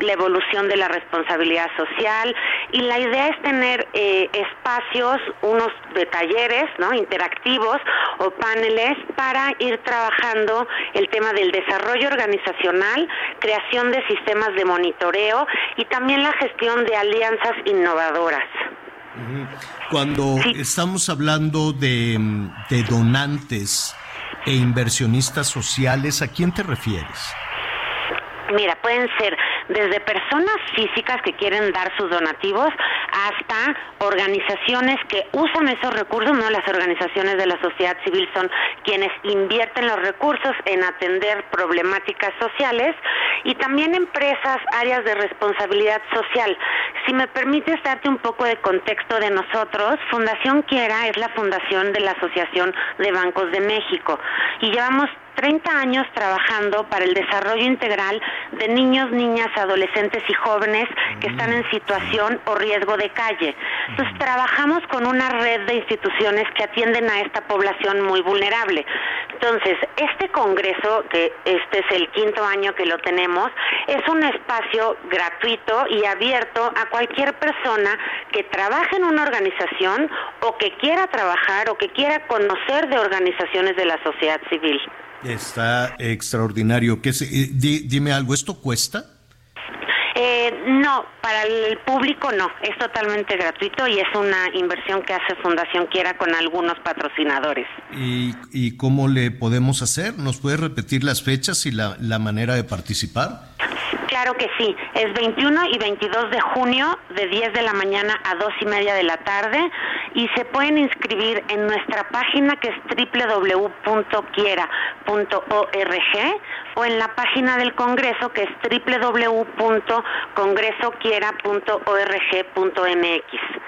la evolución de la responsabilidad social y la idea es tener eh, espacios, unos de talleres, ¿no? interactivos o paneles para ir trabajando el tema del desarrollo organizacional, creación de sistemas de monitoreo y también la gestión de alianzas innovadoras. Cuando estamos hablando de, de donantes e inversionistas sociales, ¿a quién te refieres? Mira, pueden ser desde personas físicas que quieren dar sus donativos hasta organizaciones que usan esos recursos, no las organizaciones de la sociedad civil son quienes invierten los recursos en atender problemáticas sociales y también empresas, áreas de responsabilidad social. Si me permites darte un poco de contexto de nosotros, Fundación Quiera es la fundación de la Asociación de Bancos de México y llevamos 30 años trabajando para el desarrollo integral de niños, niñas, adolescentes y jóvenes que están en situación o riesgo de calle. Entonces, trabajamos con una red de instituciones que atienden a esta población muy vulnerable. Entonces, este congreso, que este es el quinto año que lo tenemos, es un espacio gratuito y abierto a cualquier persona que trabaje en una organización o que quiera trabajar o que quiera conocer de organizaciones de la sociedad civil. Está extraordinario. ¿Qué eh, dime algo, ¿esto cuesta? Eh, no, para el público no, es totalmente gratuito y es una inversión que hace Fundación Quiera con algunos patrocinadores. ¿Y, y cómo le podemos hacer? ¿Nos puede repetir las fechas y la, la manera de participar? Claro que sí, es 21 y 22 de junio de 10 de la mañana a 2 y media de la tarde. Y se pueden inscribir en nuestra página que es www.quiera.org o en la página del Congreso que es www.congresoquiera.org.mx.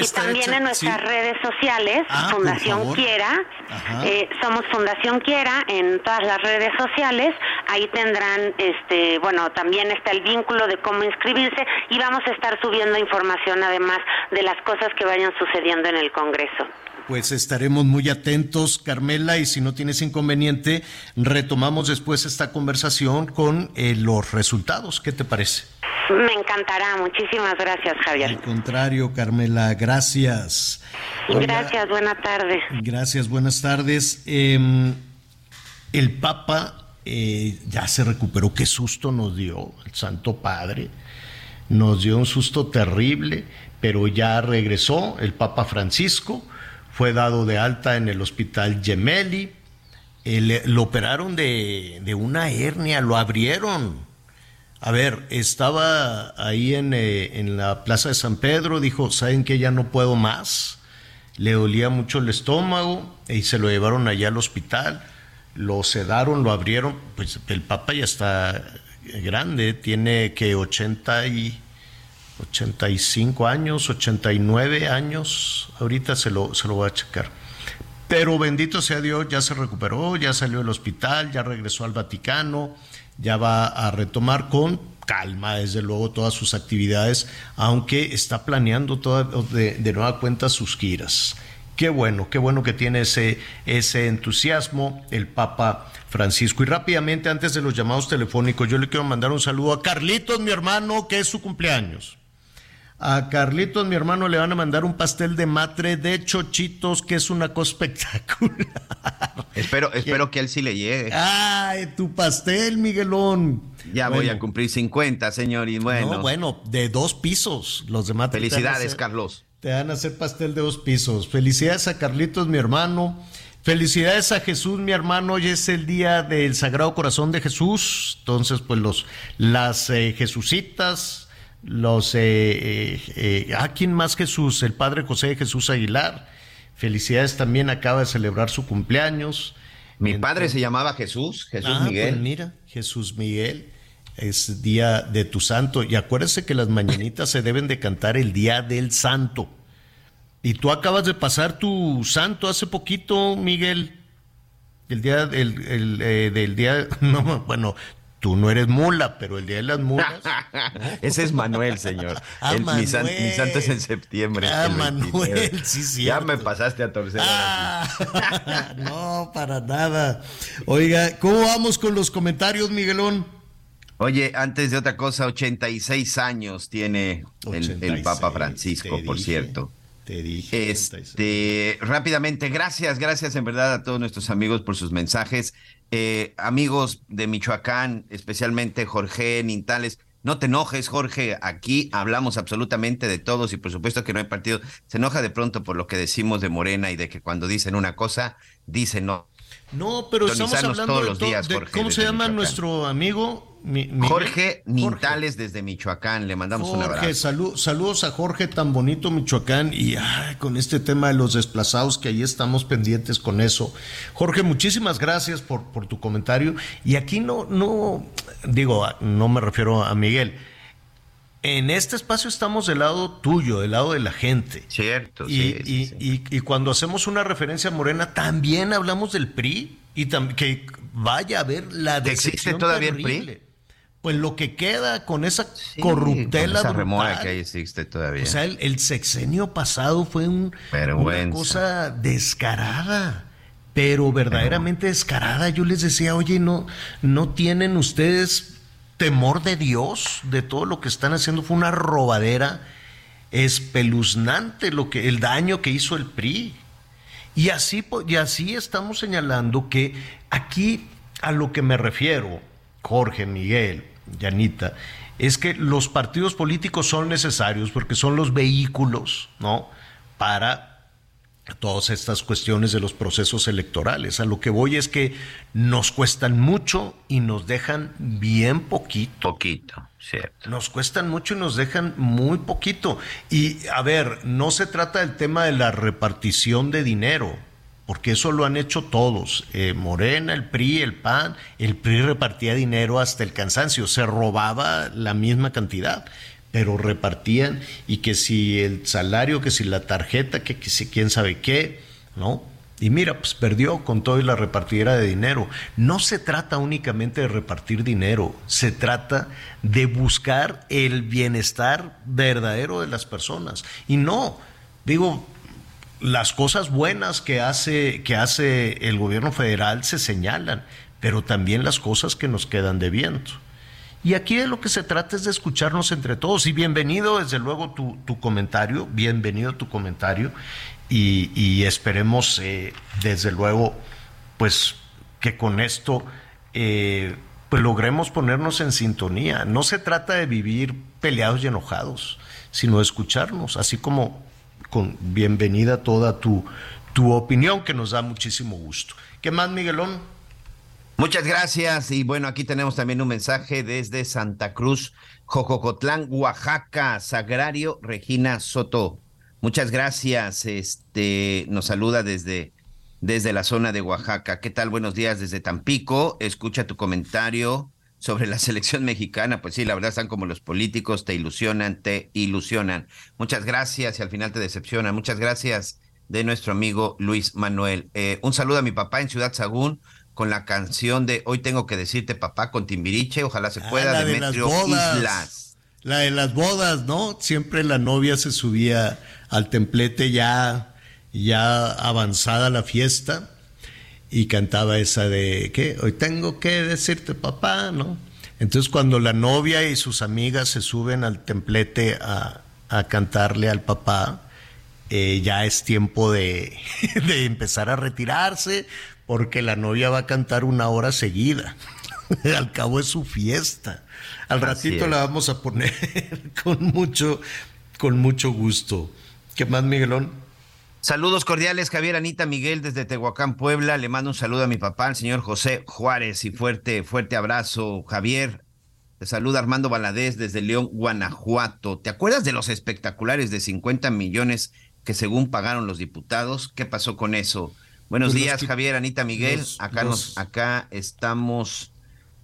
Y también en nuestras redes sociales, ah, Fundación Quiera, eh, somos Fundación Quiera en todas las redes sociales, ahí tendrán, este, bueno, también está el vínculo de cómo inscribirse y vamos a estar subiendo información además de las cosas que vayan sucediendo en el Congreso. Pues estaremos muy atentos, Carmela, y si no tienes inconveniente, retomamos después esta conversación con eh, los resultados. ¿Qué te parece? Me encantará. Muchísimas gracias, Javier. Al contrario, Carmela, gracias. gracias, buenas tardes. Gracias, buenas tardes. El Papa eh, ya se recuperó. Qué susto nos dio el Santo Padre. Nos dio un susto terrible, pero ya regresó el Papa Francisco fue dado de alta en el hospital Gemelli le- lo operaron de, de una hernia, lo abrieron. A ver, estaba ahí en, eh, en la Plaza de San Pedro, dijo, ¿saben que Ya no puedo más. Le dolía mucho el estómago y se lo llevaron allá al hospital. Lo sedaron, lo abrieron. Pues el Papa ya está grande, tiene que 80 y 85 años, 89 años. Ahorita se lo, se lo voy a checar. Pero bendito sea Dios, ya se recuperó, ya salió del hospital, ya regresó al Vaticano, ya va a retomar con calma, desde luego, todas sus actividades, aunque está planeando toda, de, de nueva cuenta sus giras. Qué bueno, qué bueno que tiene ese, ese entusiasmo el Papa Francisco. Y rápidamente, antes de los llamados telefónicos, yo le quiero mandar un saludo a Carlitos, mi hermano, que es su cumpleaños. A Carlitos, mi hermano, le van a mandar un pastel de matre de chochitos, que es una cosa espectacular. Espero, espero que él sí le llegue. ¡Ay, tu pastel, Miguelón! Ya voy a cumplir 50, señor, y bueno. No, bueno, de dos pisos, los de matre. Felicidades, Carlos. Te van a hacer pastel de dos pisos. Felicidades a Carlitos, mi hermano. Felicidades a Jesús, mi hermano. Hoy es el día del Sagrado Corazón de Jesús. Entonces, pues los, las eh, Jesucitas, los... Eh, eh, eh, ¿A quién más Jesús? El Padre José de Jesús Aguilar. Felicidades también, acaba de celebrar su cumpleaños. Mi padre se llamaba Jesús, Jesús Ah, Miguel. pues mira, Jesús Miguel. Es día de tu santo. Y acuérdese que las mañanitas se deben de cantar el día del santo. Y tú acabas de pasar tu santo hace poquito, Miguel. El día el, eh, del día. No, bueno, tú no eres mula, pero el día de las mulas. Ese es Manuel, señor. Ah, El- mi, san- Manuel. mi santo es en septiembre. Ah, el Manuel, 29. sí, Ya me pasaste a torcer. sí. Ah, no, para nada. Oiga, ¿cómo vamos con los comentarios, Miguelón? Oye, antes de otra cosa, 86 años tiene el, el 86, Papa Francisco, por dije, cierto. Te dije. 86. Este, rápidamente, gracias, gracias en verdad a todos nuestros amigos por sus mensajes. Eh, amigos de Michoacán, especialmente Jorge Nintales. No te enojes, Jorge. Aquí hablamos absolutamente de todos y por supuesto que no hay partido. Se enoja de pronto por lo que decimos de Morena y de que cuando dicen una cosa, dicen no. No, pero estamos hablando todos de los días, de- Jorge, ¿Cómo se llama Michoacán. nuestro amigo? Mi-? Jorge Nintales desde Michoacán. Le mandamos un Jorge, abrazo. salu- saludos a Jorge tan bonito Michoacán y ay, con este tema de los desplazados que ahí estamos pendientes con eso. Jorge, muchísimas gracias por, por tu comentario y aquí no, no, digo, no me refiero a Miguel. En este espacio estamos del lado tuyo, del lado de la gente. Cierto, Y, sí, sí, y- sí. y- y cuando hacemos una referencia a Morena, también hablamos del PRI y que vaya a ver la ¿Existe decepción todavía el PRI? Pues lo que queda con esa Sí, corruptela con esa remora brutal. que ahí existe todavía. O sea, el, el sexenio pasado fue un, una cosa descarada, pero verdaderamente descarada. Yo les decía, oye, no, no tienen ustedes temor de Dios de todo lo que están haciendo. Fue una robadera espeluznante lo que, el daño que hizo el PRI. Y así, y así estamos señalando que aquí a lo que me refiero, Jorge, Miguel, Yanita, es que los partidos políticos son necesarios porque son los vehículos, ¿no? Para todas estas cuestiones de los procesos electorales. A lo que voy es que nos cuestan mucho y nos dejan bien poquito. Poquito, cierto. Nos cuestan mucho y nos dejan muy poquito. Y a ver, no se trata del tema de la repartición de dinero, porque eso lo han hecho todos. Eh, Morena, el PRI, el PAN, el PRI repartía dinero hasta el cansancio, se robaba la misma cantidad, pero repartían y que si el salario, que si la tarjeta, que, si quién sabe qué, ¿no? Y mira, pues perdió con todo y la repartidera de dinero. No se trata únicamente de repartir dinero, se trata de buscar el bienestar verdadero de las personas. Y no, digo, las cosas buenas que hace, que hace el gobierno federal se señalan, pero también las cosas que nos quedan debiendo. Y aquí de lo que se trata es de escucharnos entre todos. Y bienvenido, desde luego, tu, tu comentario, bienvenido tu comentario. Y, y esperemos, eh, desde luego, pues que con esto eh, pues logremos ponernos en sintonía. No se trata de vivir peleados y enojados, sino de escucharnos, así como con bienvenida toda tu, tu opinión, que nos da muchísimo gusto. ¿Qué más, Miguelón? Muchas gracias. Y bueno, aquí tenemos también un mensaje desde Santa Cruz, Jojocotlán, Oaxaca, Sagrario, Regina Soto. Muchas gracias. Este nos saluda desde, desde la zona de Oaxaca. ¿Qué tal? Buenos días desde Tampico. Escucha tu comentario sobre la selección mexicana. Pues sí, la verdad están como los políticos, te ilusionan, te ilusionan. Muchas gracias y al final te decepcionan. Muchas gracias de nuestro amigo Luis Manuel. Eh, un saludo a mi papá en Ciudad Sagún con la canción de Hoy tengo que decirte papá con Timbiriche, ojalá se Ah, pueda, la de Demetrio las bodas. Islas. La de las bodas, ¿no? Siempre la novia se subía al templete ya, ya avanzada la fiesta y cantaba esa de, ¿qué? Hoy tengo que decirte papá, ¿no? Entonces cuando la novia y sus amigas se suben al templete a, a cantarle al papá, eh, ya es tiempo de, de empezar a retirarse porque la novia va a cantar una hora seguida. Al cabo es su fiesta. Al Así ratito es. la vamos a poner con mucho, con mucho gusto. ¿Qué más, Miguelón? Saludos cordiales, Javier Anita Miguel desde Tehuacán, Puebla. Le mando un saludo a mi papá, el señor José Juárez, y fuerte, fuerte abrazo, Javier. Te saluda Armando Valadez desde León, Guanajuato. ¿Te acuerdas de los espectaculares de 50 millones que según pagaron los diputados? ¿Qué pasó con eso? Buenos Pues días, que- Javier, Anita Miguel. los- acá, los- nos, acá estamos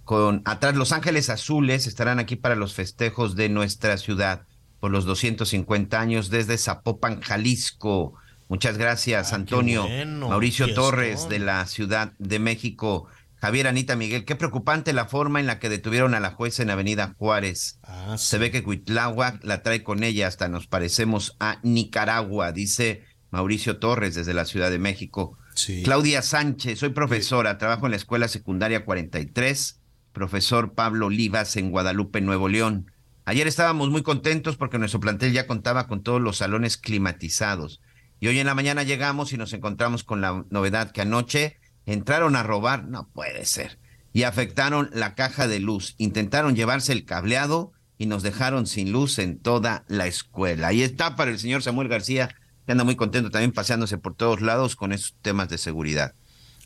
con atrás Los Ángeles Azules estarán aquí para los festejos de nuestra ciudad por los 250 años desde Zapopan, Jalisco. Muchas gracias, Ah, Antonio. bueno, Mauricio. Torres de la Ciudad de México. Javier Anita Miguel, qué preocupante la forma en la que detuvieron a la jueza en Avenida Juárez. Ah, Se ve que Cuitláhuac la trae con ella, hasta nos parecemos a Nicaragua, dice Mauricio Torres desde la Ciudad de México. Sí. Claudia Sánchez, soy profesora, trabajo en la Escuela Secundaria 43, profesor Pablo Olivas en Guadalupe, Nuevo León. Ayer estábamos muy contentos porque nuestro plantel ya contaba con todos los salones climatizados. Y hoy en la mañana llegamos y nos encontramos con la novedad que anoche entraron a robar, no puede ser, y afectaron la caja de luz. Intentaron llevarse el cableado y nos dejaron sin luz en toda la escuela. Ahí está para el señor Samuel García, que anda muy contento también paseándose por todos lados con esos temas de seguridad.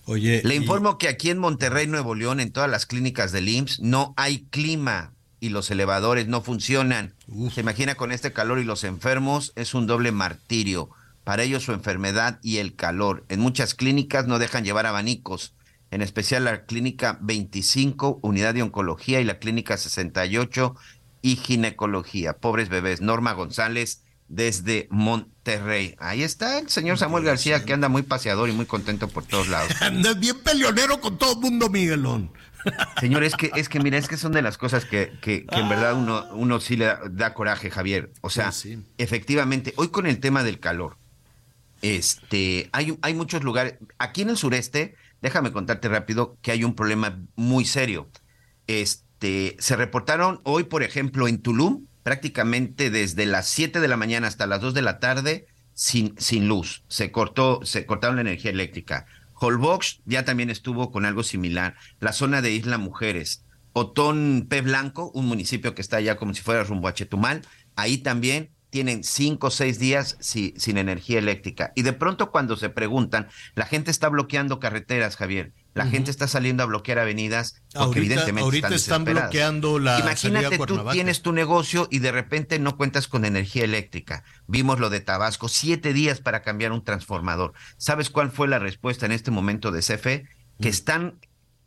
Oye, Le y- informo que aquí en Monterrey, Nuevo León, en todas las clínicas del IMSS, no hay clima y los elevadores no funcionan. Uf. Se imagina con este calor y los enfermos, es un doble martirio. Para ellos su enfermedad y el calor. En muchas clínicas no dejan llevar abanicos, en especial la clínica 25, unidad de oncología, y la clínica 68 y ginecología. Pobres bebés. Norma González desde Monterrey. Ahí está el señor Samuel García que anda muy paseador y muy contento por todos lados. Andas bien peleonero con todo el mundo, Miguelón. Señor, es que, es que mira, es que son de las cosas que, que, que en verdad uno, uno sí le da, da coraje, Javier. O sea, Sí, sí. efectivamente, hoy con el tema del calor, este, hay, hay muchos lugares, aquí en el sureste, déjame contarte rápido que hay un problema muy serio. Este, se reportaron hoy, por ejemplo, en Tulum, prácticamente desde las 7 de la mañana hasta las 2 de la tarde, sin, sin luz. Se cortó, se cortaron la energía eléctrica. Holbox ya también estuvo con algo similar. La zona de Isla Mujeres. Otón P. Blanco, un municipio que está allá como si fuera rumbo a Chetumal, ahí también tienen cinco o seis días si- sin energía eléctrica. Y de pronto cuando se preguntan, la gente está bloqueando carreteras, Javier. La gente está saliendo a bloquear avenidas porque Ahorita- evidentemente ahorita están, están bloqueando la Imagínate tú tienes tu negocio y de repente no cuentas con energía eléctrica. Vimos lo de Tabasco, siete días para cambiar un transformador. ¿Sabes cuál fue la respuesta en este momento de CFE? Que están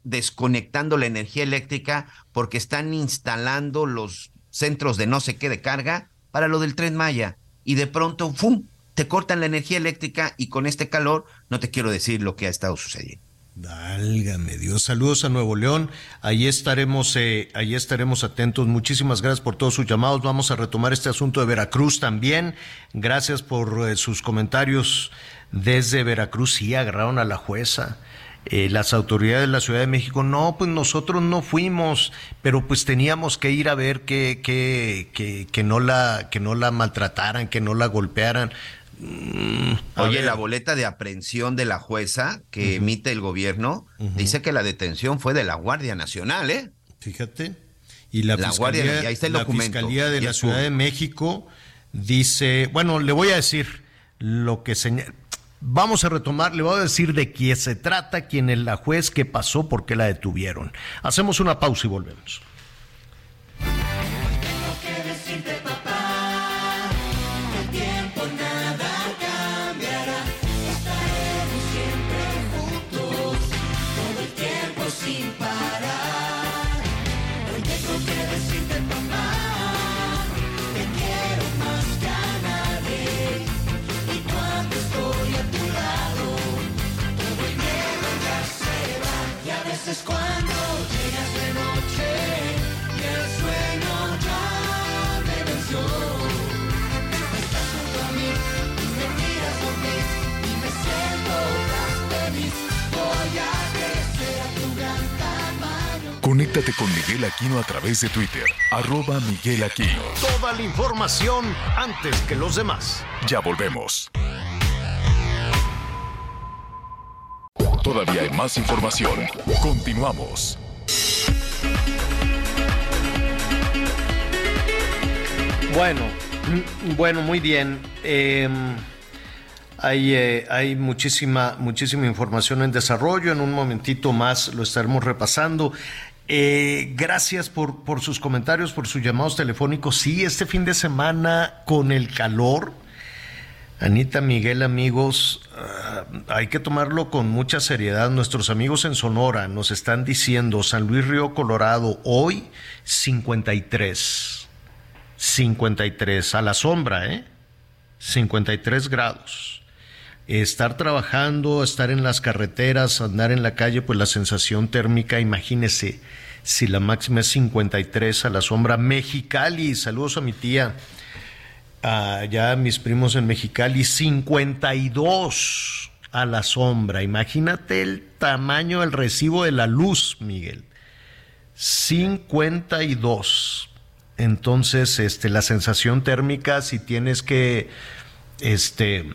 desconectando la energía eléctrica porque están instalando los centros de no sé qué de carga para lo del tren Maya. Y de pronto, ¡fum! Te cortan la energía eléctrica y con este calor no te quiero decir lo que ha estado sucediendo. Válgame Dios, saludos a Nuevo León. Ahí estaremos, eh, estaremos atentos. Muchísimas gracias por todos sus llamados. Vamos a retomar este asunto de Veracruz también. Gracias por eh, sus comentarios desde Veracruz. Sí, agarraron a la jueza. Eh, las autoridades de la Ciudad de México, no, pues nosotros no fuimos, pero pues teníamos que ir a ver que, que, que, que no la, que no la maltrataran, que no la golpearan. Mm, Oye, ver. la boleta de aprehensión de la jueza que emite el gobierno dice que la detención fue de la Guardia Nacional, ¿eh? Fíjate. Y la, La Fiscalía, Guardia- ahí está el la documento. Fiscalía de la Ciudad de México dice, bueno, le voy a decir lo que señala. Vamos a retomar, le voy a decir de quién se trata, quién es la juez, qué pasó, por qué la detuvieron. Hacemos una pausa y volvemos. Conéctate con Miguel Aquino a través de Twitter, arroba Miguel Aquino. Toda la información antes que los demás. Ya volvemos. Todavía hay más información. Continuamos. Bueno, bueno, muy bien. Em, hay, eh, hay muchísima, muchísima información en desarrollo. En un momentito más lo estaremos repasando. Eh, gracias por, sus comentarios, por sus llamados telefónicos. Sí, este fin de semana con el calor Anita Miguel, amigos, ah, hay que tomarlo con mucha seriedad. Nuestros amigos en Sonora nos están diciendo, San Luis Río Colorado, hoy 53, 53, a la sombra, ¿eh? 53 grados. Estar trabajando, estar en las carreteras, andar en la calle, pues la sensación térmica, imagínese, si la máxima es 53 a la sombra. Mexicali, saludos a mi tía allá mis primos en Mexicali, 52 a la sombra. Imagínate el tamaño del recibo de la luz, Miguel. 52. Entonces, este, la sensación térmica, si tienes que, este,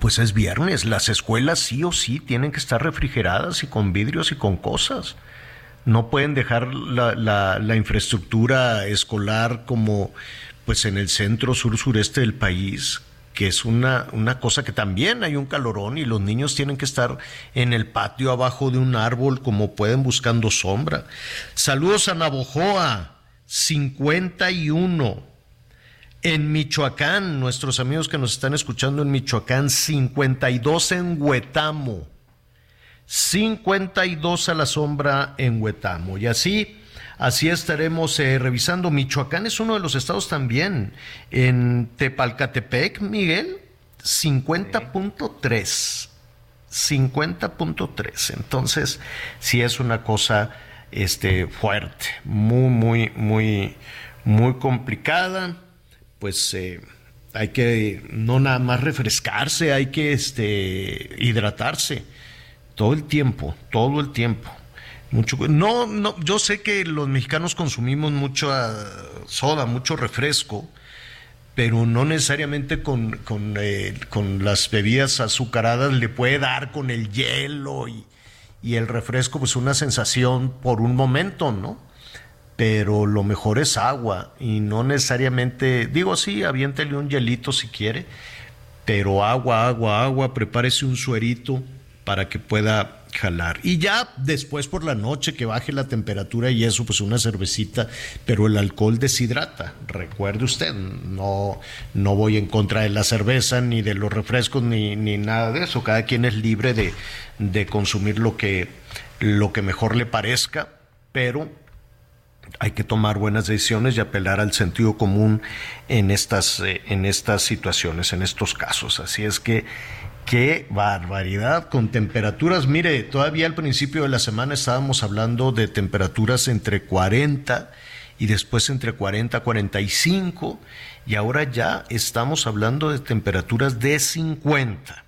pues es viernes, las escuelas sí o sí tienen que estar refrigeradas y con vidrios y con cosas. No pueden dejar la, la, infraestructura escolar como pues en el centro sur sureste del país, que es una, una cosa que también hay un calorón y los niños tienen que estar en el patio abajo de un árbol como pueden buscando sombra. Saludos a Navojoa, 51. En Michoacán, nuestros amigos que nos están escuchando en Michoacán, 52 en Huetamo. 52 a la sombra en Huetamo. Y así Así estaremos eh, revisando. Michoacán es uno de los estados también. En Tepalcatepec, Miguel, 50.3. 50.3. Entonces, sí es una cosa este, fuerte, muy, muy, muy, muy complicada. Pues eh, hay que no nada más refrescarse, hay que este, hidratarse todo el tiempo, todo el tiempo. Mucho, no, no, yo sé que los mexicanos consumimos mucho soda, mucho refresco, pero no necesariamente con, eh, con, las bebidas azucaradas le puede dar con el hielo y, y, el refresco, pues una sensación por un momento, ¿no? Pero lo mejor es agua y no necesariamente, digo sí, aviéntele un hielito si quiere, pero agua, agua, agua, prepárese un suerito para que pueda jalar. Y ya después por la noche que baje la temperatura y eso, pues una cervecita, pero el alcohol deshidrata. Recuerde usted, no, no voy en contra de la cerveza, ni de los refrescos, ni, ni nada de eso. Cada quien es libre de, de consumir lo que, lo que mejor le parezca, pero hay que tomar buenas decisiones y apelar al sentido común en estas, eh, en estas situaciones, en estos casos. Así es que Qué barbaridad, con temperaturas, mire, todavía al principio de la semana estábamos hablando de temperaturas entre 40 y después entre 40 y 45 y ahora ya estamos hablando de temperaturas de 50.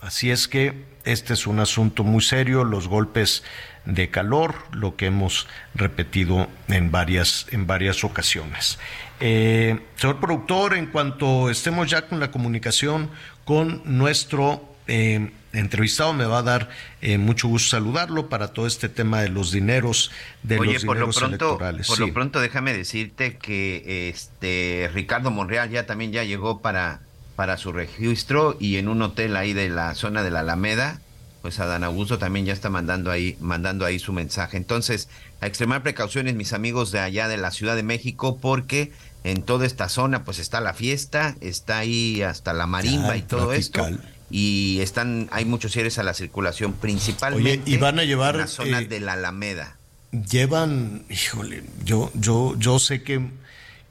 Así es que este es un asunto muy serio, los golpes de calor, lo que hemos repetido en varias, en varias ocasiones. Eh, señor productor, en cuanto estemos ya con la comunicación con nuestro eh, entrevistado. Me va a dar eh, mucho gusto saludarlo para todo este tema de los dineros de Oye, los por dineros lo pronto, electorales. Por Sí. lo pronto, déjame decirte que este Ricardo Monreal ya también ya llegó para, para su registro y en un hotel ahí de la zona de la Alameda, pues Adán Augusto también ya está mandando ahí, mandando ahí su mensaje. Entonces, a extremar precauciones, mis amigos de allá de la Ciudad de México, porque en toda esta zona, pues está la fiesta, está ahí hasta la marimba y todo esto. tropical. Y están, hay muchos cierres a la circulación, principalmente y van a llevar, en la zona eh, de la Alameda. llevan, híjole, yo, yo, yo sé que,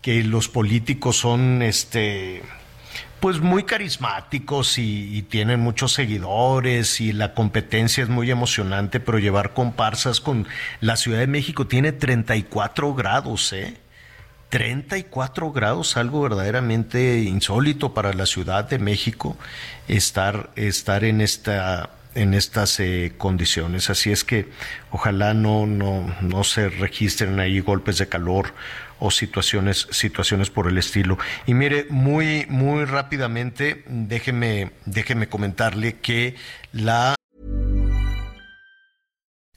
que los políticos son este pues muy carismáticos y, y tienen muchos seguidores y la competencia es muy emocionante, pero llevar comparsas con la Ciudad de México tiene 34 grados, ¿eh? 34 grados, algo verdaderamente insólito para la Ciudad de México estar, estar en esta en estas eh, condiciones. Así es que ojalá no, no, no se registren ahí golpes de calor o situaciones, situaciones por el estilo. Y mire, muy, muy rápidamente, déjeme, déjeme comentarle que la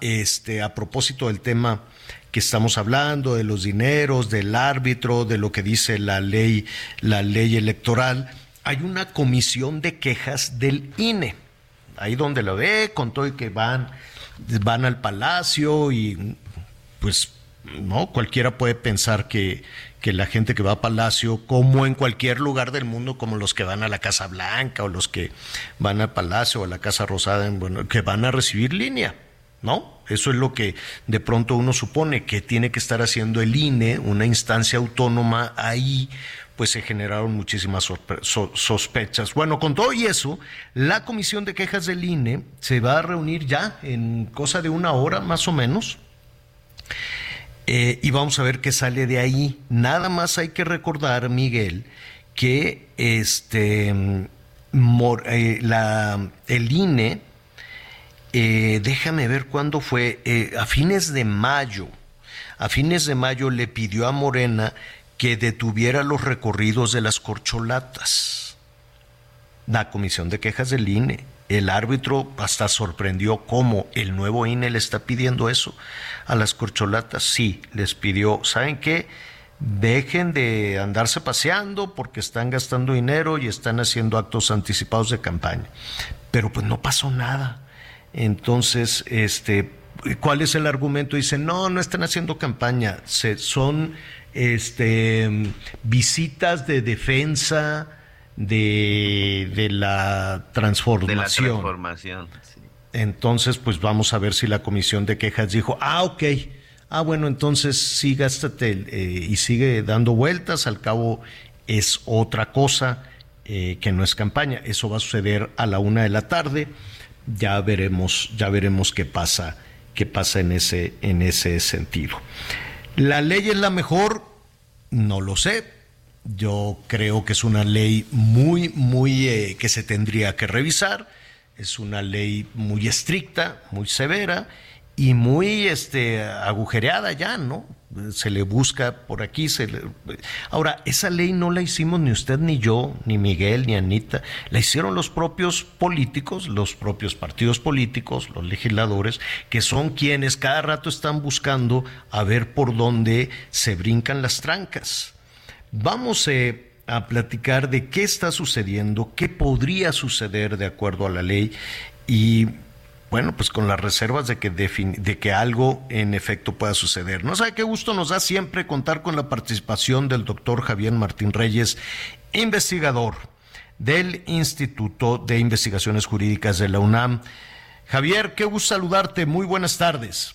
Este, a propósito del tema que estamos hablando, de los dineros, del árbitro, de lo que dice la ley, la ley electoral, hay una comisión de quejas del INE. Ahí donde lo ve, con todo y que van, van al palacio y pues no, cualquiera puede pensar que, que la gente que va a Palacio, como en cualquier lugar del mundo, como los que van a la Casa Blanca o los que van al Palacio o a la Casa Rosada, en- bueno, que van a recibir línea, ¿no? Eso es lo que de pronto uno supone que tiene que estar haciendo el INE, una instancia autónoma ahí, pues se generaron muchísimas sospechas. Bueno, con todo y eso, la comisión de quejas del INE se va a reunir ya en cosa de una hora más o menos. Eh, y vamos a ver qué sale de ahí. Nada más hay que recordar, Miguel, que este mor- eh, el INE, eh, déjame ver cuándo fue, eh, a fines de mayo, a fines de mayo le pidió a Morena que detuviera los recorridos de las corcholatas la comisión de quejas del INE. El árbitro hasta sorprendió cómo el nuevo INE le está pidiendo eso a las corcholatas. Sí, les pidió, ¿saben qué? Dejen de andarse paseando porque están gastando dinero y están haciendo actos anticipados de campaña. Pero pues no pasó nada. Entonces, este, ¿cuál es el argumento? Dicen, no, no están haciendo campaña, se, son este, visitas de defensa de, de la De la transformación. transformación. sí. Entonces, pues vamos a ver si la comisión de quejas dijo, ah, ok, ah, bueno, entonces sí, gástate eh, y sigue dando vueltas, al cabo es otra cosa eh, que no es campaña. Eso va a suceder a la una de la tarde. Ya veremos, ya veremos qué pasa, qué pasa en ese, en ese sentido. ¿La ley es la mejor? No lo sé. Yo creo que es una ley muy, muy eh, que se tendría que revisar. Es una ley muy estricta, muy severa y muy este, agujereada ya, ¿no? Se le busca por aquí. Se Ahora, esa ley no la hicimos ni usted, ni yo, ni Miguel, ni Anita. La hicieron los propios políticos, los propios partidos políticos, los legisladores, que son quienes cada rato están buscando a ver por dónde se brincan las trancas. Vamos eh, a platicar de qué está sucediendo, qué podría suceder de acuerdo a la ley y bueno, pues con las reservas de que, defin- de que algo en efecto pueda suceder. No sabe qué gusto nos da siempre contar con la participación del doctor Javier Martín Reyes, investigador del Instituto de Investigaciones Jurídicas de la UNAM. Javier, qué gusto saludarte, muy buenas tardes.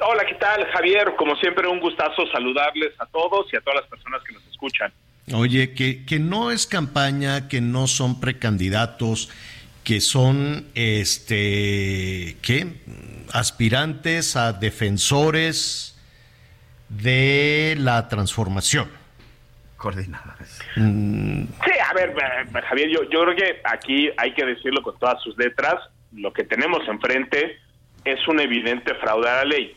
Hola, ¿qué tal, Javier? Como siempre, un gustazo saludarles a todos y a todas las personas que nos escuchan. Oye, que, que no es campaña, que no son precandidatos, que son este ¿qué? aspirantes a defensores de la transformación. Coordinadores. Sí, a ver, eh, Javier, yo, yo creo que aquí hay que decirlo con todas sus letras. Lo que tenemos enfrente es un evidente fraude a la ley.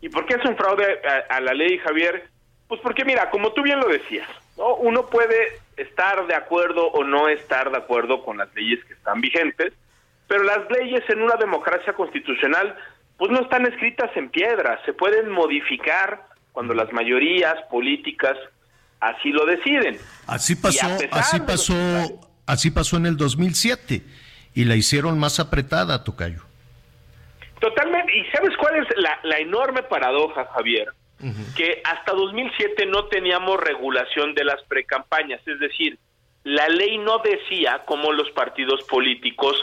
¿Y por qué es un fraude a, a la ley, Javier? Pues porque, mira, como tú bien lo decías, ¿no? uno puede estar de acuerdo o no estar de acuerdo con las leyes que están vigentes, pero las leyes en una democracia constitucional pues no están escritas en piedra, se pueden modificar cuando las mayorías políticas así lo deciden. Así pasó, así los pasó, así pasó en el 2007 y la hicieron más apretada, Tocayo. Totalmente. ¿Y sabes cuál es la, la enorme paradoja, Javier? Que hasta 2007 no teníamos regulación de las precampañas, es decir, la ley no decía cómo los partidos políticos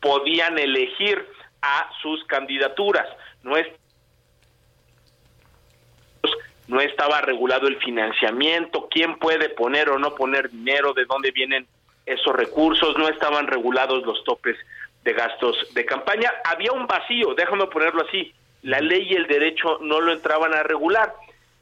podían elegir a sus candidaturas. No es no estaba regulado el financiamiento, quién puede poner o no poner dinero, de dónde vienen esos recursos, no estaban regulados los topes de gastos de campaña. Había un vacío, déjame ponerlo así, la ley y el derecho no lo entraban a regular.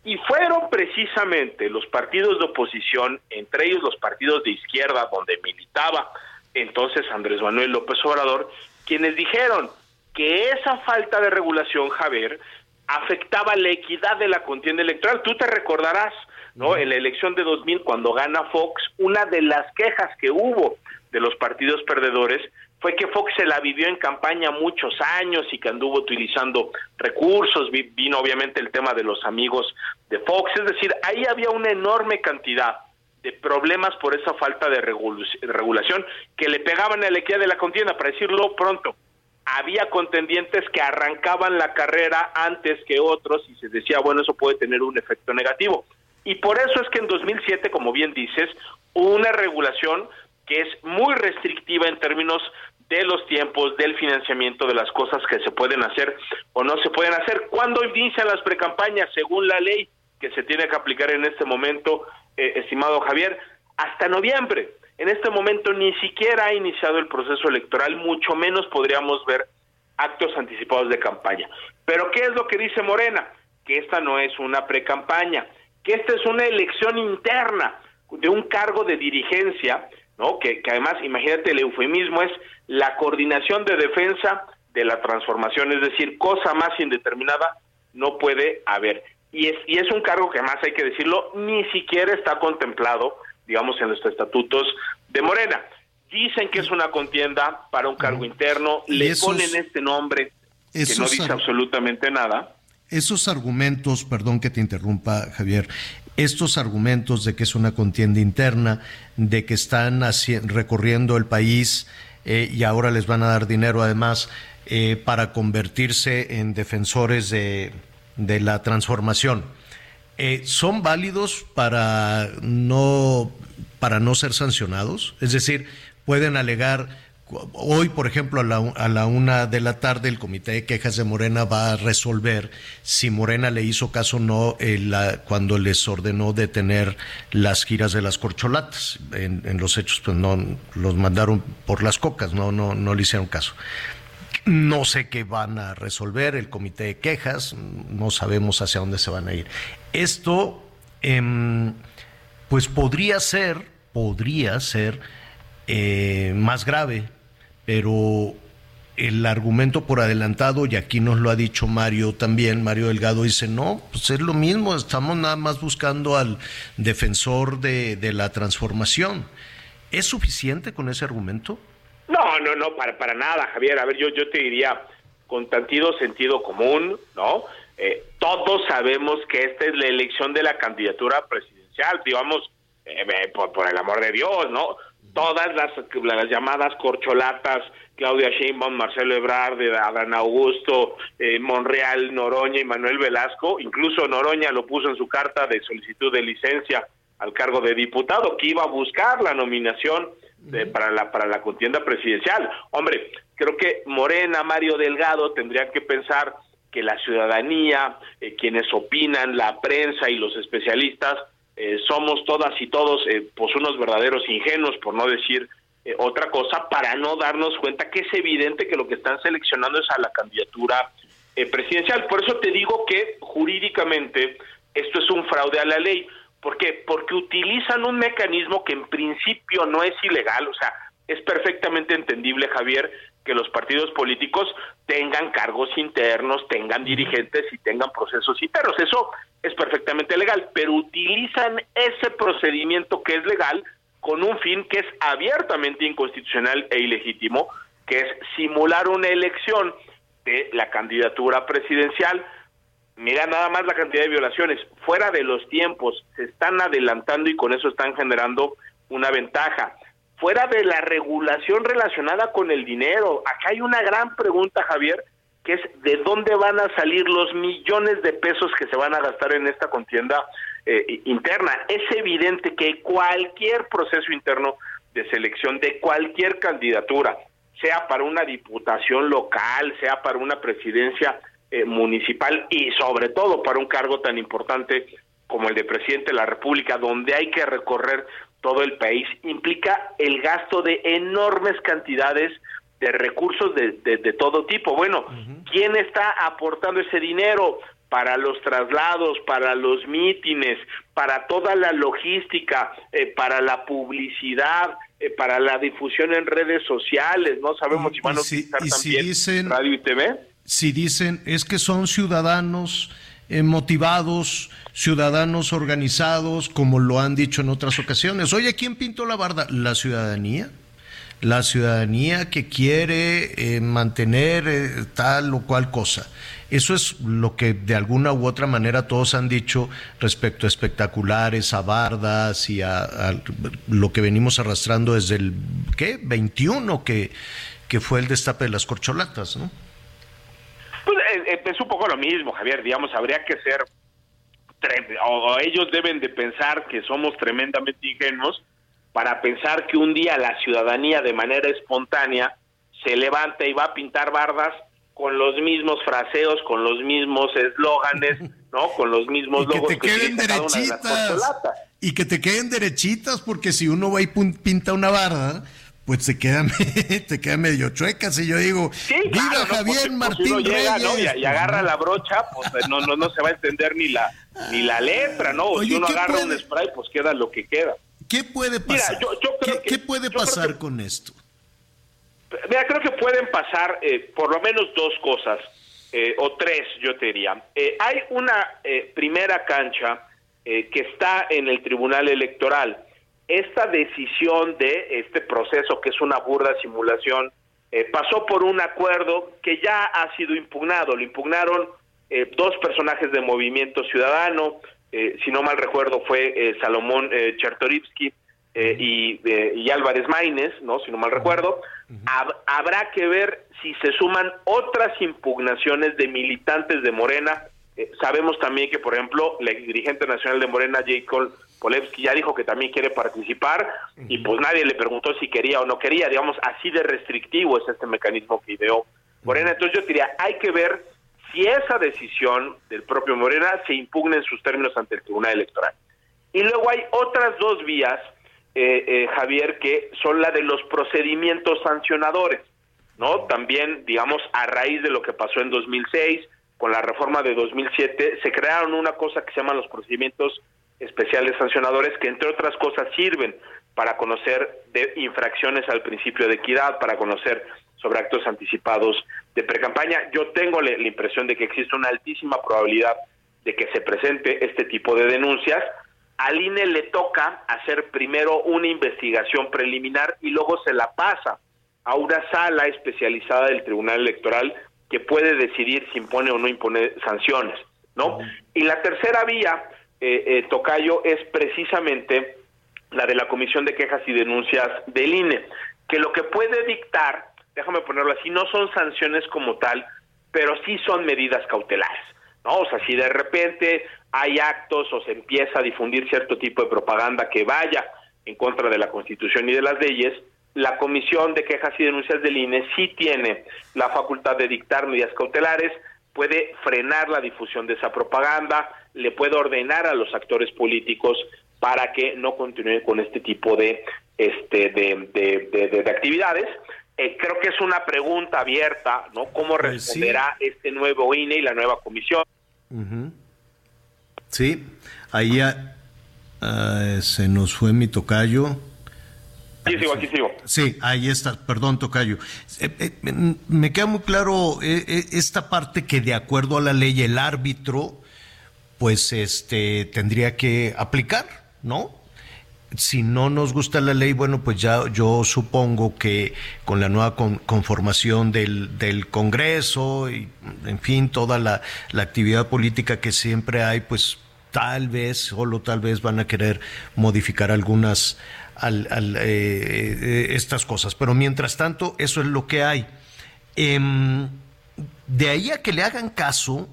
Y fueron precisamente los partidos de oposición, entre ellos los partidos de izquierda, donde militaba entonces Andrés Manuel López Obrador, quienes dijeron que esa falta de regulación, Javier, afectaba la equidad de la contienda electoral. Tú te recordarás, ¿no? En la elección de 2000, cuando gana Fox, una de las quejas que hubo de los partidos perdedores fue que Fox se la vivió en campaña muchos años y que anduvo utilizando recursos, Vi- vino obviamente el tema de los amigos de Fox, es decir, ahí había una enorme cantidad de problemas por esa falta de regulación que le pegaban a la equidad de la contienda, para decirlo pronto. Había contendientes que arrancaban la carrera antes que otros y se decía, bueno, eso puede tener un efecto negativo. Y por eso es que en 2007, como bien dices, una regulación que es muy restrictiva en términos de los tiempos, del financiamiento, de las cosas que se pueden hacer o no se pueden hacer. ¿Cuándo inician las precampañas? Según la ley que se tiene que aplicar en este momento, eh, estimado Javier, hasta noviembre. En este momento ni siquiera ha iniciado el proceso electoral, mucho menos podríamos ver actos anticipados de campaña. Pero ¿qué es lo que dice Morena? Que esta no es una precampaña, que esta es una elección interna de un cargo de dirigencia, ¿no? Que, que además, imagínate, el eufemismo es la coordinación de defensa de la transformación, es decir, cosa más indeterminada no puede haber. Y es, y es un cargo que además hay que decirlo, ni siquiera está contemplado, digamos, en los estatutos de Morena. Dicen que es una contienda para un cargo interno, le esos- ponen este nombre que no dice absolutamente nada. Esos argumentos, perdón que te interrumpa, Javier, estos argumentos de que es una contienda interna, de que están recorriendo el país eh, y ahora les van a dar dinero además eh, para convertirse en defensores de, de la transformación, eh, ¿son válidos para no, para no ser sancionados? Es decir, pueden alegar Hoy, por ejemplo, a la, a la una de la tarde, el Comité de Quejas de Morena va a resolver si Morena le hizo caso o no eh, cuando les ordenó detener las giras de las corcholatas. En, en los hechos, pues no los mandaron por las cocas, no, no, no le hicieron caso. No sé qué van a resolver el comité de quejas, no sabemos hacia dónde se van a ir. Esto, em, pues podría ser, podría ser eh, más grave, pero el argumento por adelantado, y aquí nos lo ha dicho Mario también, Mario Delgado dice, no, pues es lo mismo, estamos nada más buscando al defensor de, de la transformación. ¿Es suficiente con ese argumento? No, no, no, para, para nada, Javier. A ver, yo, yo te diría, con tantido sentido común, ¿no? Eh, todos sabemos que esta es la elección de la candidatura presidencial, digamos, eh, eh, por, por el amor de Dios, ¿no? Todas las, las llamadas corcholatas, Claudia Sheinbaum, Marcelo Ebrard, Adán Augusto, eh, Monreal, Noroña y Manuel Velasco, incluso Noroña lo puso en su carta de solicitud de licencia al cargo de diputado, que iba a buscar la nominación de- para la para la contienda presidencial. Hombre, creo que Morena, Mario Delgado tendrían que pensar que la ciudadanía, eh, quienes opinan, la prensa y los especialistas, eh, somos todas y todos eh, pues unos verdaderos ingenuos, por no decir eh, otra cosa, para no darnos cuenta que es evidente que lo que están seleccionando es a la candidatura eh, presidencial. Por eso te digo que jurídicamente esto es un fraude a la ley, ¿Por qué? Porque utilizan un mecanismo que en principio no es ilegal, o sea, es perfectamente entendible, Javier, que los partidos políticos tengan cargos internos, tengan dirigentes y tengan procesos internos. Eso es perfectamente legal, pero utilizan ese procedimiento que es legal con un fin que es abiertamente inconstitucional e ilegítimo, que es simular una elección de la candidatura presidencial. Mira nada más la cantidad de violaciones. Fuera de los tiempos, se están adelantando y con eso están generando una ventaja. Fuera de la regulación relacionada con el dinero, acá hay una gran pregunta, Javier, que es de dónde van a salir los millones de pesos que se van a gastar en esta contienda eh, interna. Es evidente que cualquier proceso interno de selección de cualquier candidatura, sea para una diputación local, sea para una presidencia eh, municipal y sobre todo para un cargo tan importante como el de presidente de la República, donde hay que recorrer todo el país, implica el gasto de enormes cantidades de recursos de, de, de todo tipo. Bueno, ¿quién está aportando ese dinero? para los traslados, para los mítines, para toda la logística, eh, para la publicidad, eh, para la difusión en redes sociales, no sabemos si van a utilizar si también dicen- radio y TV. Si dicen es que son ciudadanos eh, motivados, ciudadanos organizados, como lo han dicho en otras ocasiones. Oye, ¿quién pintó la barda? La ciudadanía. La ciudadanía que quiere eh, mantener eh, tal o cual cosa. Eso es lo que de alguna u otra manera todos han dicho respecto a espectaculares, a bardas y a, lo que venimos arrastrando desde el ¿qué? 21 que, que fue el destape de las corcholatas, ¿no? Pues eh, eh, es un poco lo mismo, Javier, digamos, habría que ser, o ellos deben de pensar que somos tremendamente ingenuos para pensar que un día la ciudadanía de manera espontánea se levanta y va a pintar bardas con los mismos fraseos, con los mismos eslóganes, ¿no? Con los mismos Y que logos te queden una de las derechitas. Y que te queden derechitas, porque si uno va y pinta una barda, pues se queda, te queda medio chueca. Si yo digo, ¡Viva Claro, ¿no? Javier Porque, pues, Martín uno llega, ¿no? Y, y agarra la brocha, pues eh, no, no, no se va a entender ni la ni la letra, ¿no? O si Oye, uno ¿qué agarra puede- un spray, pues queda lo que queda. ¿Qué puede Mira, pasar? yo- yo creo ¿Qué, que- qué puede pasar que- con esto? Mira, creo que pueden pasar eh, por lo menos dos cosas, eh, o tres, yo te diría. Eh, hay una eh, primera cancha eh, que está en el Tribunal Electoral. Esta decisión de este proceso, que es una burda simulación, eh, pasó por un acuerdo que ya ha sido impugnado. Lo impugnaron eh, dos personajes de Movimiento Ciudadano, eh, si no mal recuerdo fue eh, Salomón eh, Chertorivsky eh, y, y Álvarez Maínez, ¿no? si no mal recuerdo. Hab- habrá que ver si se suman otras impugnaciones de militantes de Morena. Sabemos también que, por ejemplo, la dirigente nacional de Morena, J. Cole Polevsky, ya dijo que también quiere participar y pues nadie le preguntó si quería o no quería. Digamos, así de restrictivo es este mecanismo que ideó Morena. Entonces yo diría, hay que ver si esa decisión del propio Morena se impugna en sus términos ante el Tribunal Electoral. Y luego hay otras dos vías, eh, eh, Javier, que son la de los procedimientos sancionadores, ¿no? También, digamos, a raíz de lo que pasó en 2006, con la reforma de 2007, se crearon una cosa que se llaman los procedimientos especiales sancionadores, que entre otras cosas sirven para conocer de infracciones al principio de equidad, para conocer sobre actos anticipados de precampaña. Yo tengo la, la impresión de que existe una altísima probabilidad de que se presente este tipo de denuncias. Al INE le toca hacer primero una investigación preliminar y luego se la pasa a una sala especializada del Tribunal Electoral que puede decidir si impone o no impone sanciones, ¿no? Y la tercera vía, eh, eh, Tocayo, es precisamente la de la Comisión de Quejas y Denuncias del INE, que lo que puede dictar, déjame ponerlo así, no son sanciones como tal, pero sí son medidas cautelares, ¿no? O sea, si de repente hay actos o se empieza a difundir cierto tipo de propaganda que vaya en contra de la Constitución y de las leyes, la Comisión de Quejas y Denuncias del INE sí tiene la facultad de dictar medidas cautelares, puede frenar la difusión de esa propaganda, le puede ordenar a los actores políticos para que no continúen con este tipo de este de, de, de- de- de actividades. Eh, creo que es una pregunta abierta, ¿no? ¿Cómo Pues sí. responderá este nuevo INE y la nueva comisión? Sí, ahí, Ah, se nos fue mi tocayo. Aquí sigo, aquí sigo. Sí, ahí está, perdón, Tocayo. Eh, eh, me queda muy claro esta parte que de acuerdo a la ley el árbitro, pues este tendría que aplicar, ¿no? Si no nos gusta la ley, bueno, pues ya yo supongo que con la nueva con- conformación del, Congreso y, en fin, toda la, actividad política que siempre hay, pues tal vez, solo tal vez van a querer modificar algunas al- al, eh, eh, estas cosas. Pero mientras tanto, eso es lo que hay. Em, de ahí a que le hagan caso,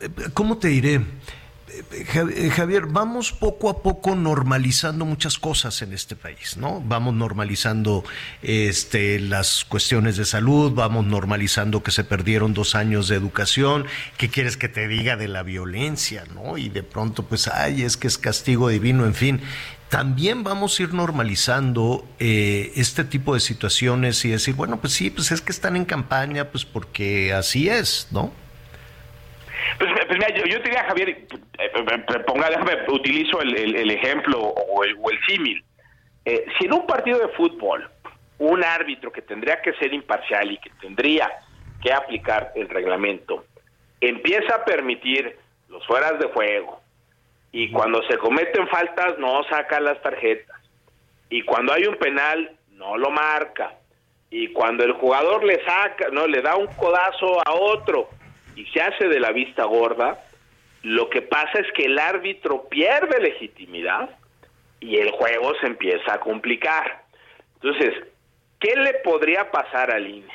eh, ¿cómo te diré? Eh, Ja- Javier, vamos poco a poco normalizando muchas cosas en este país, ¿no? Vamos normalizando este, las cuestiones de salud, vamos normalizando que se perdieron dos años de educación. ¿Qué quieres que te diga de la violencia, no? Y de pronto, pues, ay, es que es castigo divino, en fin. También vamos a ir normalizando eh, este tipo de situaciones y decir, bueno, pues sí, pues es que están en campaña, pues porque así es, ¿no? Pues, pues mira, yo, yo te diría, Javier, eh, eh, ponga, déjame, utilizo el, el- el ejemplo o el, o el símil. Eh, si en un partido de fútbol un árbitro que tendría que ser imparcial y que tendría que aplicar el reglamento empieza a permitir los fueras de juego y cuando se cometen faltas no saca las tarjetas y cuando hay un penal no lo marca y cuando el jugador le saca, no le da un codazo a otro y se hace de la vista gorda, lo que pasa es que el árbitro pierde legitimidad y el juego se empieza a complicar. Entonces, ¿qué le podría pasar al INE?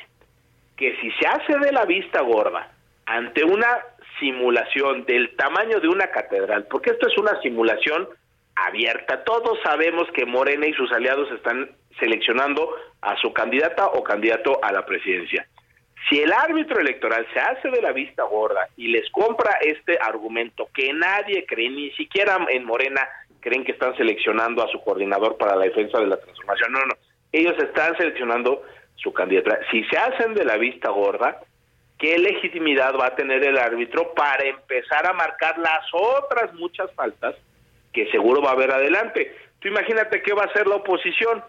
Que si se hace de la vista gorda ante una simulación del tamaño de una catedral, porque esto es una simulación abierta, todos sabemos que Morena y sus aliados están seleccionando a su candidata o candidato a la presidencia. Si el árbitro electoral se hace de la vista gorda y les compra este argumento que nadie cree, ni siquiera en Morena creen que están seleccionando a su coordinador para la defensa de la transformación, no, no, ellos están seleccionando su candidatura. Si se hacen de la vista gorda, ¿qué legitimidad va a tener el árbitro para empezar a marcar las otras muchas faltas que seguro va a haber adelante? Tú imagínate qué va a hacer la oposición,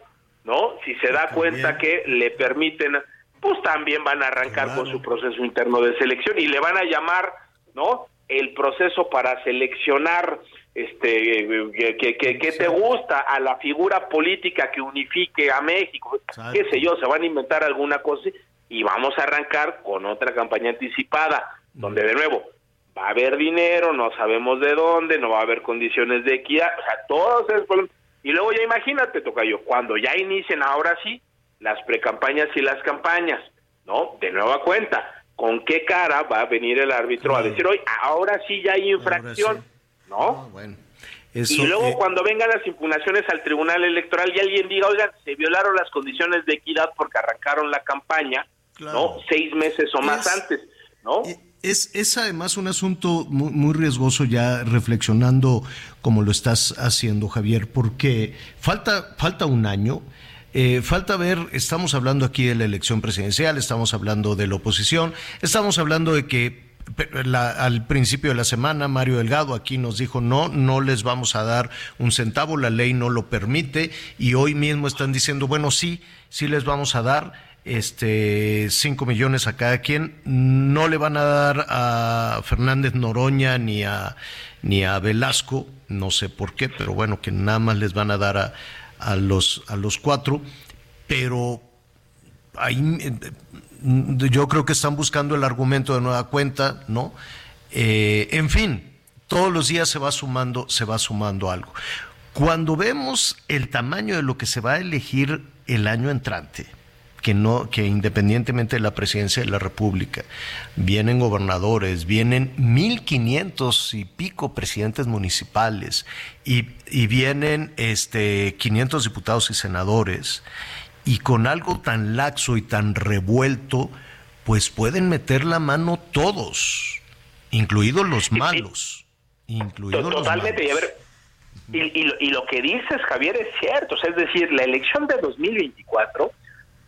¿no? Si se da cuenta que le permiten, pues también van a arrancar con su proceso interno de selección y le van a llamar, ¿no? El proceso para seleccionar este que, que, que- que te gusta a la figura política que unifique a México, qué sé yo, se van a inventar alguna cosa y vamos a arrancar con otra campaña anticipada, donde de nuevo va a haber dinero, no sabemos de dónde, no va a haber condiciones de equidad, o sea, todos esos problemas. Y luego ya imagínate, Tocayo, cuando ya inicien ahora sí las precampañas y las campañas, ¿no? De nueva cuenta, ¿con qué cara va a venir el árbitro a decir, hoy ahora sí ya hay infracción, ¿no? Eso, y luego eh, cuando vengan las impugnaciones al Tribunal Electoral y alguien diga, oigan, se violaron las condiciones de equidad porque arrancaron la campaña, ¿no? Seis meses o más Es- antes, ¿no? Es, es además un asunto muy, muy riesgoso ya reflexionando como lo estás haciendo, Javier, porque falta, falta un año. Eh, falta ver, estamos hablando aquí de la elección presidencial, estamos hablando de la oposición, estamos hablando de que la- al principio de la semana Mario Delgado aquí nos dijo no, no les vamos a dar un centavo, la ley no lo permite y hoy mismo están diciendo, bueno, sí, sí les vamos a dar este 5 millones a cada quien, no le van a dar a Fernández Noroña ni a ni a Velasco, no sé por qué, pero bueno, que nada más les van a dar a, a los a los cuatro, pero ahí eh, yo creo que están buscando el argumento de nueva cuenta, ¿no? Eh, en fin, todos los días se va sumando, se va sumando algo. Cuando vemos el tamaño de lo que se va a elegir el año entrante, que no, que independientemente de la presidencia de la República, vienen gobernadores, vienen 1500 y pico presidentes municipales y, y vienen este 500 diputados y senadores, y con algo tan laxo y tan revuelto, pues pueden meter la mano todos, incluidos los malos, incluidos los y a malos. ver, y, y lo- y lo que dices, Javier, es cierto. O sea, es decir, la elección de 2024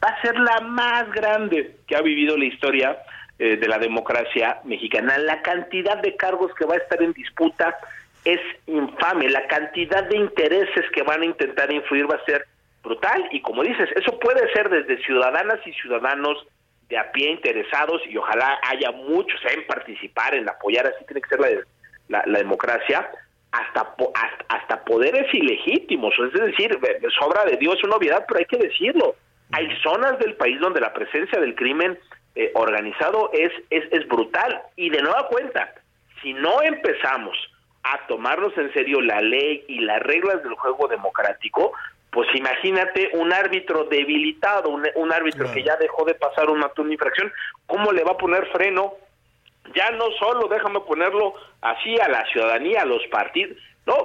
va a ser la más grande que ha vivido la historia eh, de la democracia mexicana. La cantidad de cargos que va a estar en disputa es infame. La cantidad de intereses que van a intentar influir va a ser brutal y como dices, eso puede ser desde ciudadanas y ciudadanos de a pie interesados y ojalá haya muchos en participar, en apoyar, así tiene que ser la, democracia, hasta, hasta hasta poderes ilegítimos, es decir, de- de sobra de Dios es una obviedad, pero hay que decirlo. Hay zonas del país donde la presencia del crimen eh, organizado es, es, es brutal y de nueva cuenta, si no empezamos a tomarnos en serio la ley y las reglas del juego democrático, pues imagínate un árbitro debilitado, un, un árbitro que ya dejó de pasar una, una infracción, ¿cómo le va a poner freno? Ya no solo, déjame ponerlo así a la ciudadanía, a los partidos, no,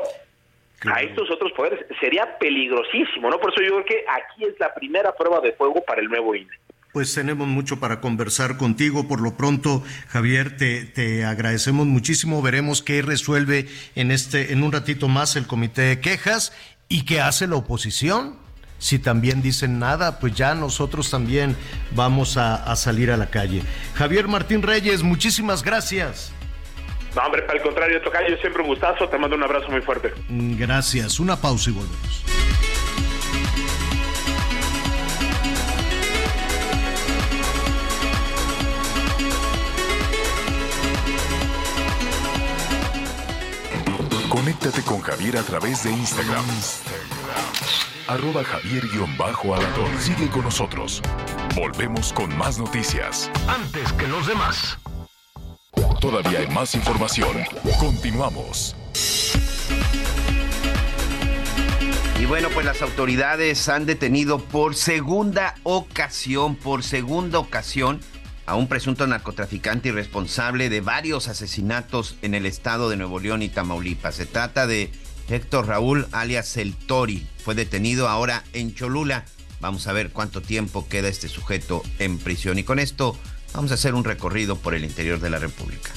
a estos otros poderes, sería peligrosísimo, ¿no? Por eso yo creo que aquí es la primera prueba de fuego para el nuevo INE. Pues tenemos mucho para conversar contigo. Por lo pronto, Javier, te, te agradecemos muchísimo. Veremos qué resuelve en este, en un ratito más el comité de quejas y qué hace la oposición. Si también dicen nada, pues ya nosotros también vamos a, a salir a la calle. Javier Martín Reyes, muchísimas gracias. No, hombre, para el contrario, Tocayo, siempre un gustazo, te mando un abrazo muy fuerte. Gracias. Una pausa y volvemos. Conéctate con Javier a través de Instagram. Arroba Javier-Alador. Sigue con nosotros. Volvemos con más noticias. Antes que los demás. Todavía hay más información. Continuamos. Y bueno, pues las autoridades han detenido por segunda ocasión, por segunda ocasión, a un presunto narcotraficante y responsable de varios asesinatos en el estado de Nuevo León y Tamaulipas. Se trata de Héctor Raúl alias El Tori. Fue detenido ahora en Cholula. Vamos a ver cuánto tiempo queda este sujeto en prisión. Y con esto vamos a hacer un recorrido por el interior de la República.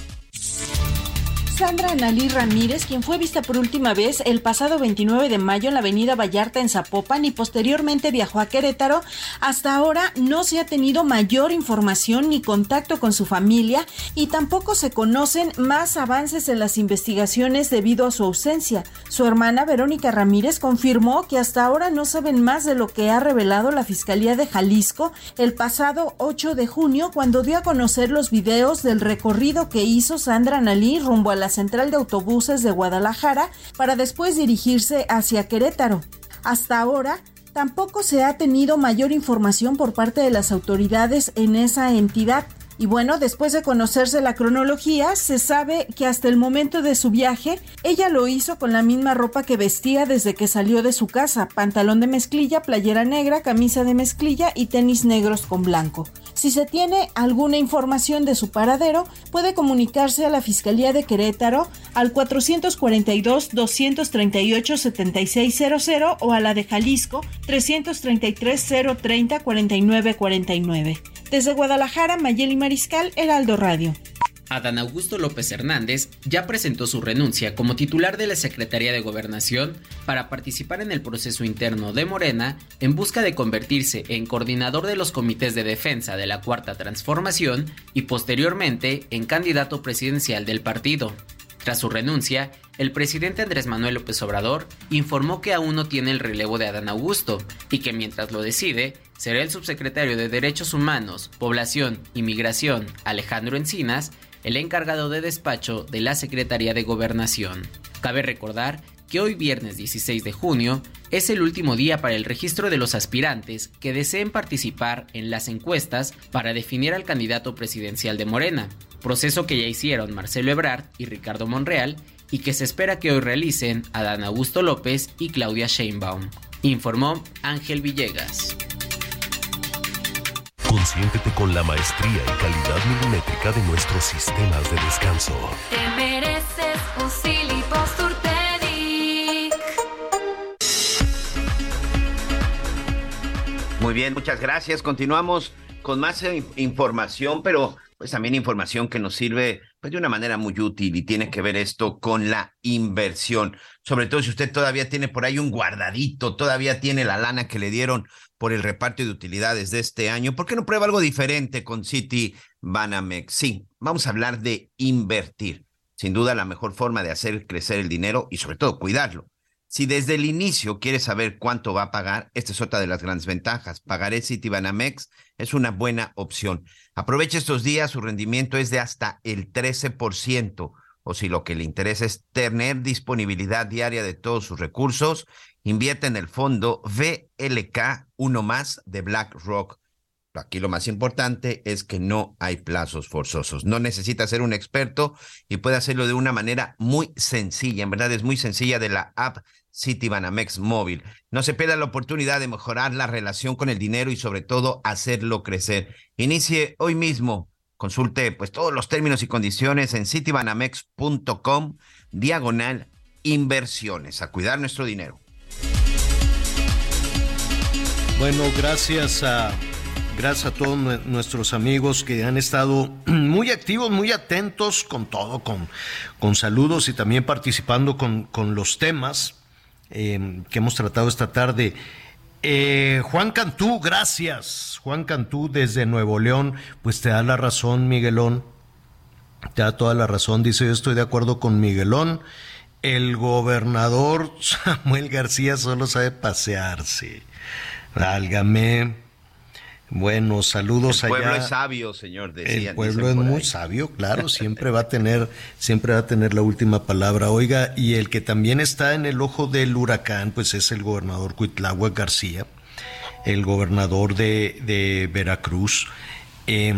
Sandra Analí Ramírez, quien fue vista por última vez el pasado 29 de mayo en la avenida Vallarta en Zapopan y posteriormente viajó a Querétaro, hasta ahora no se ha tenido mayor información ni contacto con su familia y tampoco se conocen más avances en las investigaciones debido a su ausencia. Su hermana Verónica Ramírez confirmó que hasta ahora no saben más de lo que ha revelado la Fiscalía de Jalisco el pasado 8 de junio cuando dio a conocer los videos del recorrido que hizo Sandra Analí rumbo a la central de autobuses de Guadalajara para después dirigirse hacia Querétaro. Hasta ahora, tampoco se ha tenido mayor información por parte de las autoridades en esa entidad. Y bueno, después de conocerse la cronología, se sabe que hasta el momento de su viaje, ella lo hizo con la misma ropa que vestía desde que salió de su casa, pantalón de mezclilla, playera negra, camisa de mezclilla y tenis negros con blanco. Si se tiene alguna información de su paradero, puede comunicarse a la Fiscalía de Querétaro al 442-238-7600 o a la de Jalisco 333-030-4949. Desde Guadalajara, Mayeli Mariscal, Heraldo Radio. Adán Augusto López Hernández ya presentó su renuncia como titular de la Secretaría de Gobernación para participar en el proceso interno de Morena en busca de convertirse en coordinador de los comités de defensa de la Cuarta Transformación y posteriormente en candidato presidencial del partido. Tras su renuncia, el presidente Andrés Manuel López Obrador informó que aún no tiene el relevo de Adán Augusto y que mientras lo decide, será el subsecretario de Derechos Humanos, Población y Migración, Alejandro Encinas, el encargado de despacho de la Secretaría de Gobernación. Cabe recordar que hoy viernes 16 de junio es el último día para el registro de los aspirantes que deseen participar en las encuestas para definir al candidato presidencial de Morena, proceso que ya hicieron Marcelo Ebrard y Ricardo Monreal y que se espera que hoy realicen Adán Augusto López y Claudia Sheinbaum, informó Ángel Villegas. Consiéntete con la maestría y calidad milimétrica de nuestros sistemas de descanso. Te mereces un Silly. Muy bien, muchas gracias. Continuamos con más eh, información, pero pues también información que nos sirve pues, de una manera muy útil y tiene que ver esto con la inversión. Sobre todo si usted todavía tiene por ahí un guardadito, todavía tiene la lana que le dieron por el reparto de utilidades de este año. ¿Por qué no prueba algo diferente con City Banamex? Sí, vamos a hablar de invertir. sin duda la mejor forma de hacer crecer el dinero y sobre todo cuidarlo. Si desde el inicio quieres saber cuánto va a pagar, esta es otra de las grandes ventajas. Pagaré Citibanamex es una buena opción. Aproveche estos días, su rendimiento es de hasta el 13%, o si lo que le interesa es tener disponibilidad diaria de todos sus recursos, invierte en el fondo VLK 1 más de BlackRock. Aquí lo más importante es que no hay plazos forzosos. No necesita ser un experto y puede hacerlo de una manera muy sencilla. En verdad es muy sencilla de la app Citibanamex móvil. No se pierda la oportunidad de mejorar la relación con el dinero y sobre todo hacerlo crecer. Inicie hoy mismo. Consulte pues todos los términos y condiciones en citibanamex.com diagonal inversiones. A cuidar nuestro dinero. Bueno, gracias a Gracias a todos nuestros amigos que han estado muy activos, muy atentos con todo, con, con saludos y también participando con, con los temas eh, que hemos tratado esta tarde. Eh, Juan Cantú, gracias. Juan Cantú desde Nuevo León, pues te da la razón, Miguelón. Te da toda la razón. Dice, yo estoy de acuerdo con Miguelón. El gobernador Samuel García solo sabe pasearse. Válgame. Bueno, saludos allá. El pueblo es sabio, señor. el pueblo es muy sabio, claro, siempre va a tener, siempre va a tener la última palabra. Oiga, y el que también está en el ojo del huracán, pues es el gobernador Cuitlagua García, el gobernador de, de Veracruz. Eh,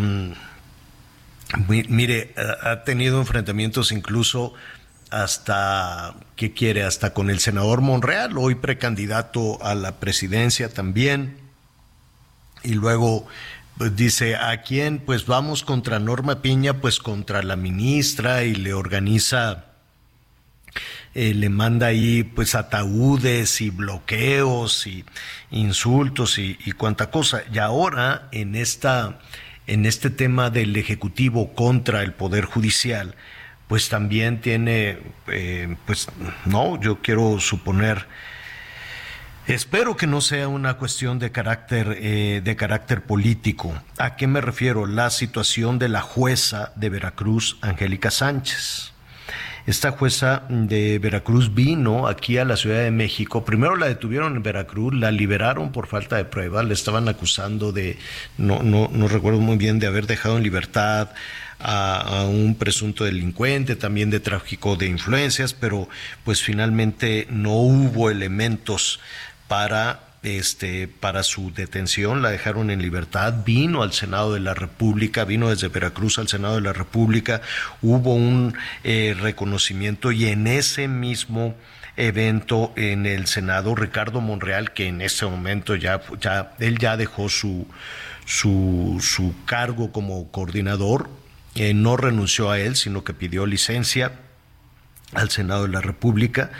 mire, ha tenido enfrentamientos incluso hasta, ¿qué quiere? Hasta con el senador Monreal, hoy precandidato a la presidencia también y luego pues, dice, ¿a quién? Pues vamos contra Norma Piña, pues contra la ministra y le organiza, eh, le manda ahí pues ataúdes y bloqueos y insultos y, y cuanta cosa. Y ahora en esta, en este tema del Ejecutivo contra el Poder Judicial, pues también tiene, eh, pues no, yo quiero suponer, Espero que no sea una cuestión de carácter, eh, de carácter político. ¿A qué me refiero? La situación de la jueza de Veracruz, Angélica Sánchez. Esta jueza de Veracruz vino aquí a la Ciudad de México. Primero la detuvieron en Veracruz, la liberaron por falta de pruebas, le estaban acusando de, no, no, no recuerdo muy bien, de haber dejado en libertad a, a, un presunto delincuente, también de tráfico de influencias, pero pues finalmente no hubo elementos para este para su detención, la dejaron en libertad, vino al Senado de la República, vino desde Veracruz al Senado de la República, hubo un eh, reconocimiento y en ese mismo evento en el Senado, Ricardo Monreal, que en ese momento ya, ya él ya dejó su, su, su cargo como coordinador, eh, no renunció a él, sino que pidió licencia al Senado de la República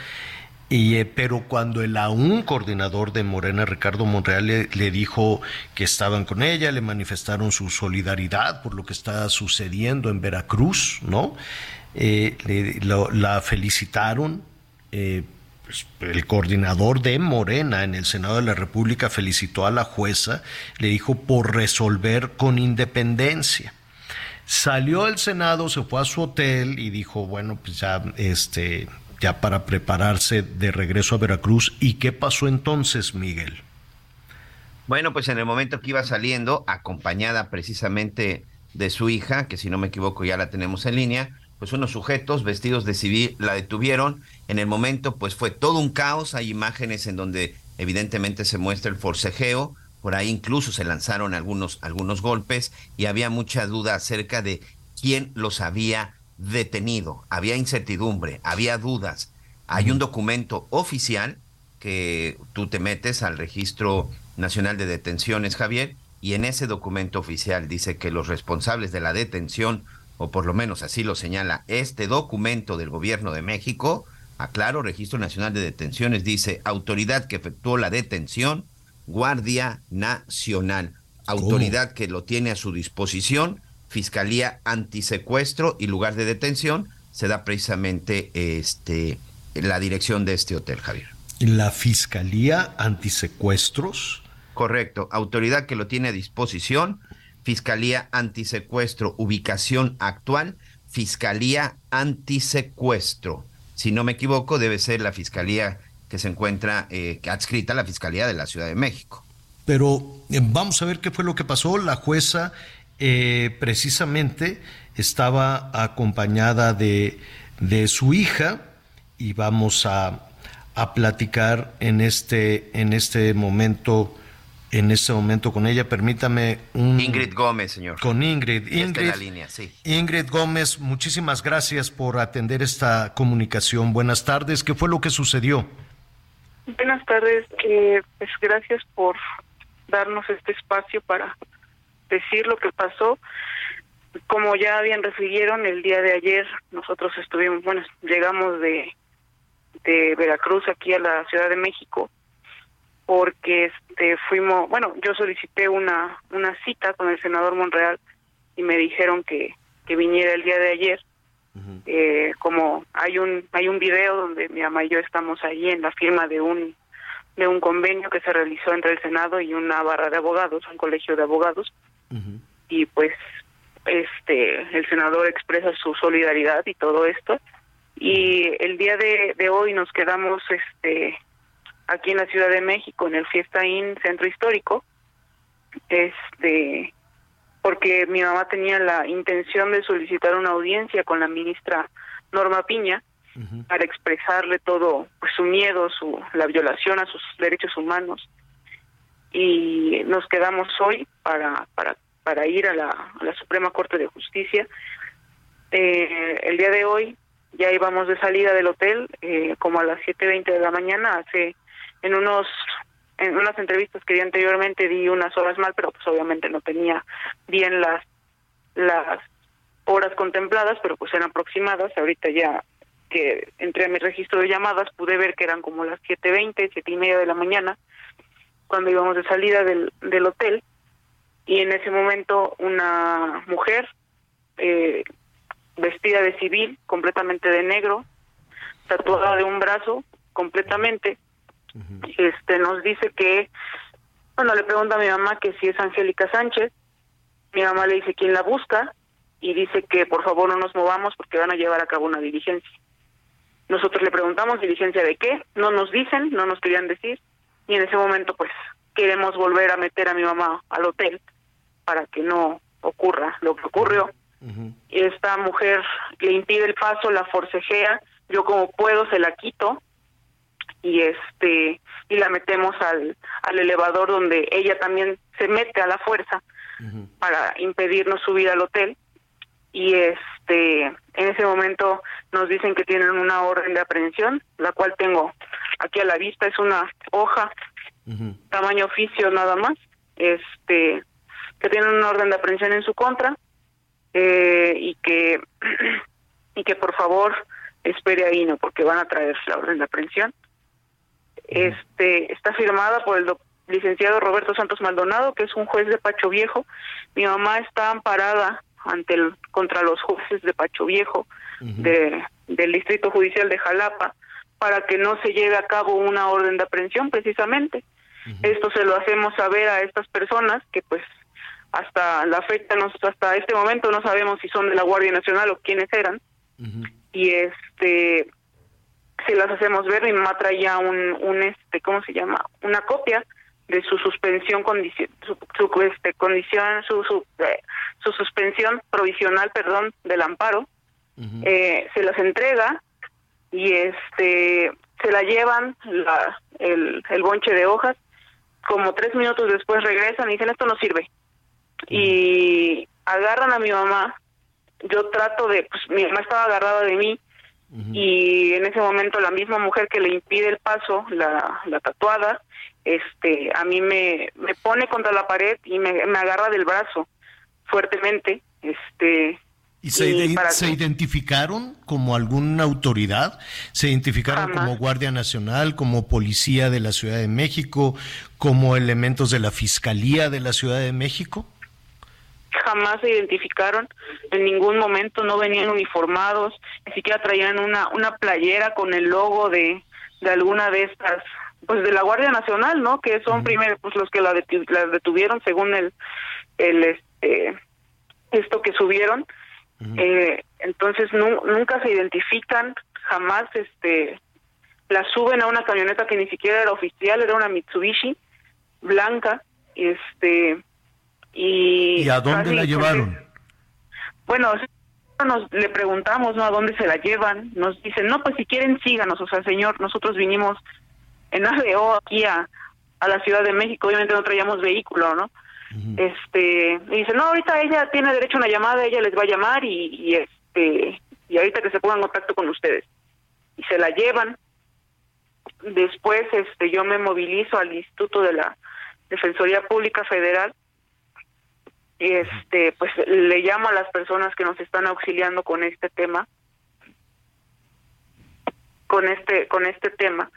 y, eh, pero cuando el aún coordinador de Morena, Ricardo Monreal, le, dijo que estaban con ella, le manifestaron su solidaridad por lo que está sucediendo en Veracruz, ¿no? Eh, le, la felicitaron. Eh, pues, el coordinador de Morena en el Senado de la República felicitó a la jueza, le dijo por resolver con independencia. Salió del Senado, se fue a su hotel y dijo, bueno, pues ya este ya para prepararse de regreso a Veracruz. ¿Y qué pasó entonces, Miguel? Bueno, pues en el momento que iba saliendo, acompañada precisamente de su hija, que si no me equivoco ya la tenemos en línea, pues unos sujetos vestidos de civil la detuvieron. En el momento, pues fue todo un caos. Hay imágenes en donde evidentemente se muestra el forcejeo. Por ahí incluso se lanzaron algunos, algunos golpes y había mucha duda acerca de quién los había detenido, había incertidumbre, había dudas. Hay un documento oficial que tú te metes al registro nacional de detenciones, Javier, y en ese documento oficial dice que los responsables de la detención, o por lo menos así lo señala este documento del gobierno de México, aclaro, Registro Nacional de Detenciones, dice autoridad que efectuó la detención, Guardia Nacional, autoridad que lo tiene a su disposición, Fiscalía Antisecuestro y lugar de detención, se da precisamente este, la dirección de este hotel, Javier. ¿La Fiscalía Antisecuestros? Correcto, autoridad que lo tiene a disposición, Fiscalía Antisecuestro, ubicación actual, Fiscalía Antisecuestro. Si no me equivoco, debe ser la fiscalía que se encuentra eh, adscrita a la Fiscalía de la Ciudad de México. Pero eh, vamos a ver qué fue lo que pasó. La jueza eh, precisamente estaba acompañada de, de su hija y vamos a, a platicar en este, en este momento en este momento con ella. Permítame un... Ingrid Gómez, señor. Con Ingrid. Ya está en Ingrid, la línea, sí. Ingrid Gómez, muchísimas gracias por atender esta comunicación. Buenas tardes. ¿Qué fue lo que sucedió? Buenas tardes, eh, pues gracias por darnos este espacio para decir lo que pasó. Como ya bien refirieron, el día de ayer nosotros estuvimos, bueno, llegamos de, de Veracruz aquí a la Ciudad de México porque este fuimos, bueno, yo solicité una una cita con el senador Monreal y me dijeron que, que viniera el día de ayer. Eh, como hay un hay un video donde mi mamá y yo estamos ahí en la firma de un de un convenio que se realizó entre el Senado y una barra de abogados, un colegio de abogados, y pues este el senador expresa su solidaridad y todo esto. Y el día de, de hoy nos quedamos este aquí en la Ciudad de México en el Fiesta Inn Centro Histórico. Este porque mi mamá tenía la intención de solicitar una audiencia con la ministra Norma Piña para expresarle todo pues su miedo su la violación a sus derechos humanos. Y nos quedamos hoy para para para ir a la, a la Suprema Corte de Justicia. Eh, el día de hoy ya íbamos de salida del hotel eh, como a las 7.20 de la mañana hace en unos en unas entrevistas que di anteriormente di unas horas mal pero pues obviamente no tenía bien las las horas contempladas pero pues eran aproximadas ahorita ya que entré a mi registro de llamadas pude ver que eran como las 7.20 siete y media de la mañana cuando íbamos de salida del, del hotel y en ese momento una mujer eh, vestida de civil completamente de negro tatuada de un brazo completamente este nos dice que bueno le pregunta a mi mamá que si es Angélica Sánchez mi mamá le dice quién la busca y dice que por favor no nos movamos porque van a llevar a cabo una diligencia nosotros le preguntamos diligencia de qué no nos dicen no nos querían decir. Y en ese momento pues queremos volver a meter a mi mamá al hotel para que no ocurra lo que ocurrió. Y esta mujer le impide el paso la forcejea yo como puedo se la quito y este y la metemos al, al elevador donde ella también se mete a la fuerza para impedirnos subir al hotel y este en ese momento nos dicen que tienen una orden de aprehensión la cual tengo aquí a la vista es una hoja tamaño oficio nada más este que tienen una orden de aprehensión en su contra eh, y que y que por favor espere ahí no porque van a traer la orden de aprehensión. Este está firmada por el licenciado Roberto Santos Maldonado que es un juez de Pacho Viejo. Mi mamá está amparada ante el contra los jueces de Pacho Viejo de, del distrito judicial de Jalapa para que no se lleve a cabo una orden de aprehensión precisamente. Esto se lo hacemos saber a estas personas que pues hasta la fecha no, hasta este momento no sabemos si son de la Guardia Nacional o quiénes eran. Y este se las hacemos ver mi mamá traía un, un este cómo se llama una copia de su suspensión condición su, su, este condición su su, eh, su suspensión provisional perdón del amparo eh, se las entrega y este se la llevan la, el, el bonche de hojas. Como tres minutos después regresan y dicen esto no sirve y agarran a mi mamá. Yo trato de pues mi mamá estaba agarrada de mí y en ese momento la misma mujer que le impide el paso la, la tatuada este a mí me, me pone contra la pared y me, me agarra del brazo fuertemente este ¿Y se, y ide- para se que- identificaron como alguna autoridad? ¿Se identificaron como Guardia Nacional, como Policía de la Ciudad de México, como elementos de la Fiscalía de la Ciudad de México? Jamás se identificaron, en ningún momento no venían uniformados, ni siquiera traían una una playera con el logo de, de alguna de estas, pues de la Guardia Nacional, ¿no? Que son primero pues los que la, detu- la detuvieron según el el este esto que subieron. Eh, entonces nu- nunca se identifican, jamás este la suben a una camioneta que ni siquiera era oficial, era una Mitsubishi blanca, este y ¿Y a dónde la llevaron? Bueno, nos le preguntamos, ¿no? ¿A dónde se la llevan? Nos dicen, no, pues si quieren síganos, o sea, señor, nosotros vinimos en ADO aquí a, a la Ciudad de México, obviamente no traíamos vehículo, ¿no? Este, y dice, no, ahorita ella tiene derecho a una llamada, ella les va a llamar y, y este, y ahorita que se pongan en contacto con ustedes. Y se la llevan. Después, este, yo me movilizo al Instituto de la Defensoría Pública Federal este pues le llamo a las personas que nos están auxiliando con este tema con este con este tema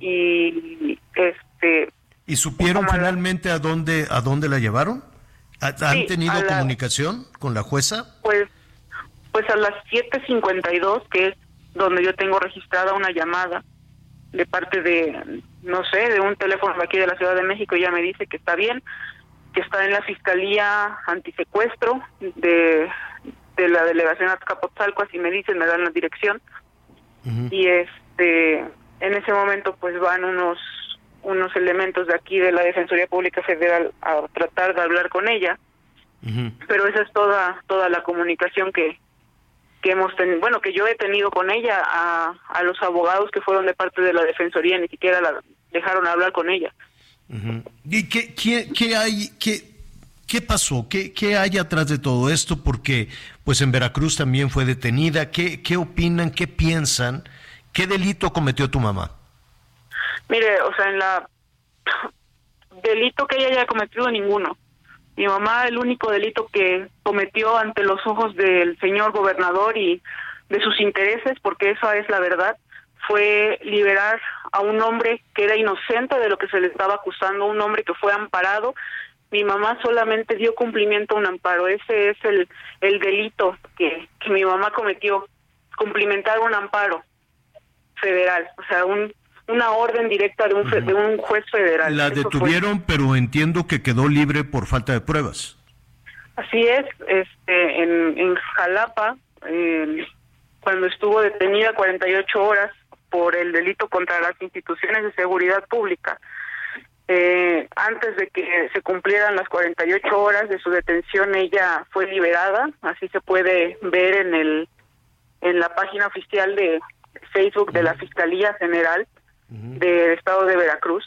y este ¿Y supieron finalmente a dónde, a dónde la llevaron? ¿Ha- ¿Han Sí, tenido la- comunicación con la jueza? pues pues a las 7:52 que es donde yo tengo registrada una llamada de parte de no sé de un teléfono aquí de la Ciudad de México ya me dice que está bien que está en la fiscalía antisecuestro de de la delegación Azcapotzalco así me dicen me dan la dirección. Y este en ese momento pues van unos unos elementos de aquí de la Defensoría Pública Federal a tratar de hablar con ella. Pero esa es toda toda la comunicación que que hemos tenido bueno que yo he tenido con ella a, a los abogados que fueron de parte de la defensoría ni siquiera la dejaron hablar con ella ¿Y qué, qué, qué hay, qué, qué pasó? ¿Qué, ¿Qué hay atrás de todo esto? Porque pues en Veracruz también fue detenida. ¿Qué, qué opinan? ¿Qué piensan? ¿Qué delito cometió tu mamá? mire o sea en la delito que ella haya cometido ninguno mi mamá el único delito que cometió ante los ojos del señor gobernador y de sus intereses porque esa es la verdad fue liberar a un hombre que era inocente de lo que se le estaba acusando, un hombre que fue amparado. Mi mamá solamente dio cumplimiento a un amparo. Ese es el, el delito que, que mi mamá cometió, cumplimentar un amparo federal, o sea, un, una orden directa de un, fe- de un juez federal. La Eso fue. detuvieron, pero entiendo que quedó libre por falta de pruebas. Así es, este, en, en Jalapa, eh, cuando estuvo detenida 48 horas por el delito contra las instituciones de seguridad pública, eh, antes de que se cumplieran las 48 horas de su detención, ella fue liberada, así se puede ver en el en la página oficial de Facebook de la Fiscalía General del Estado de Veracruz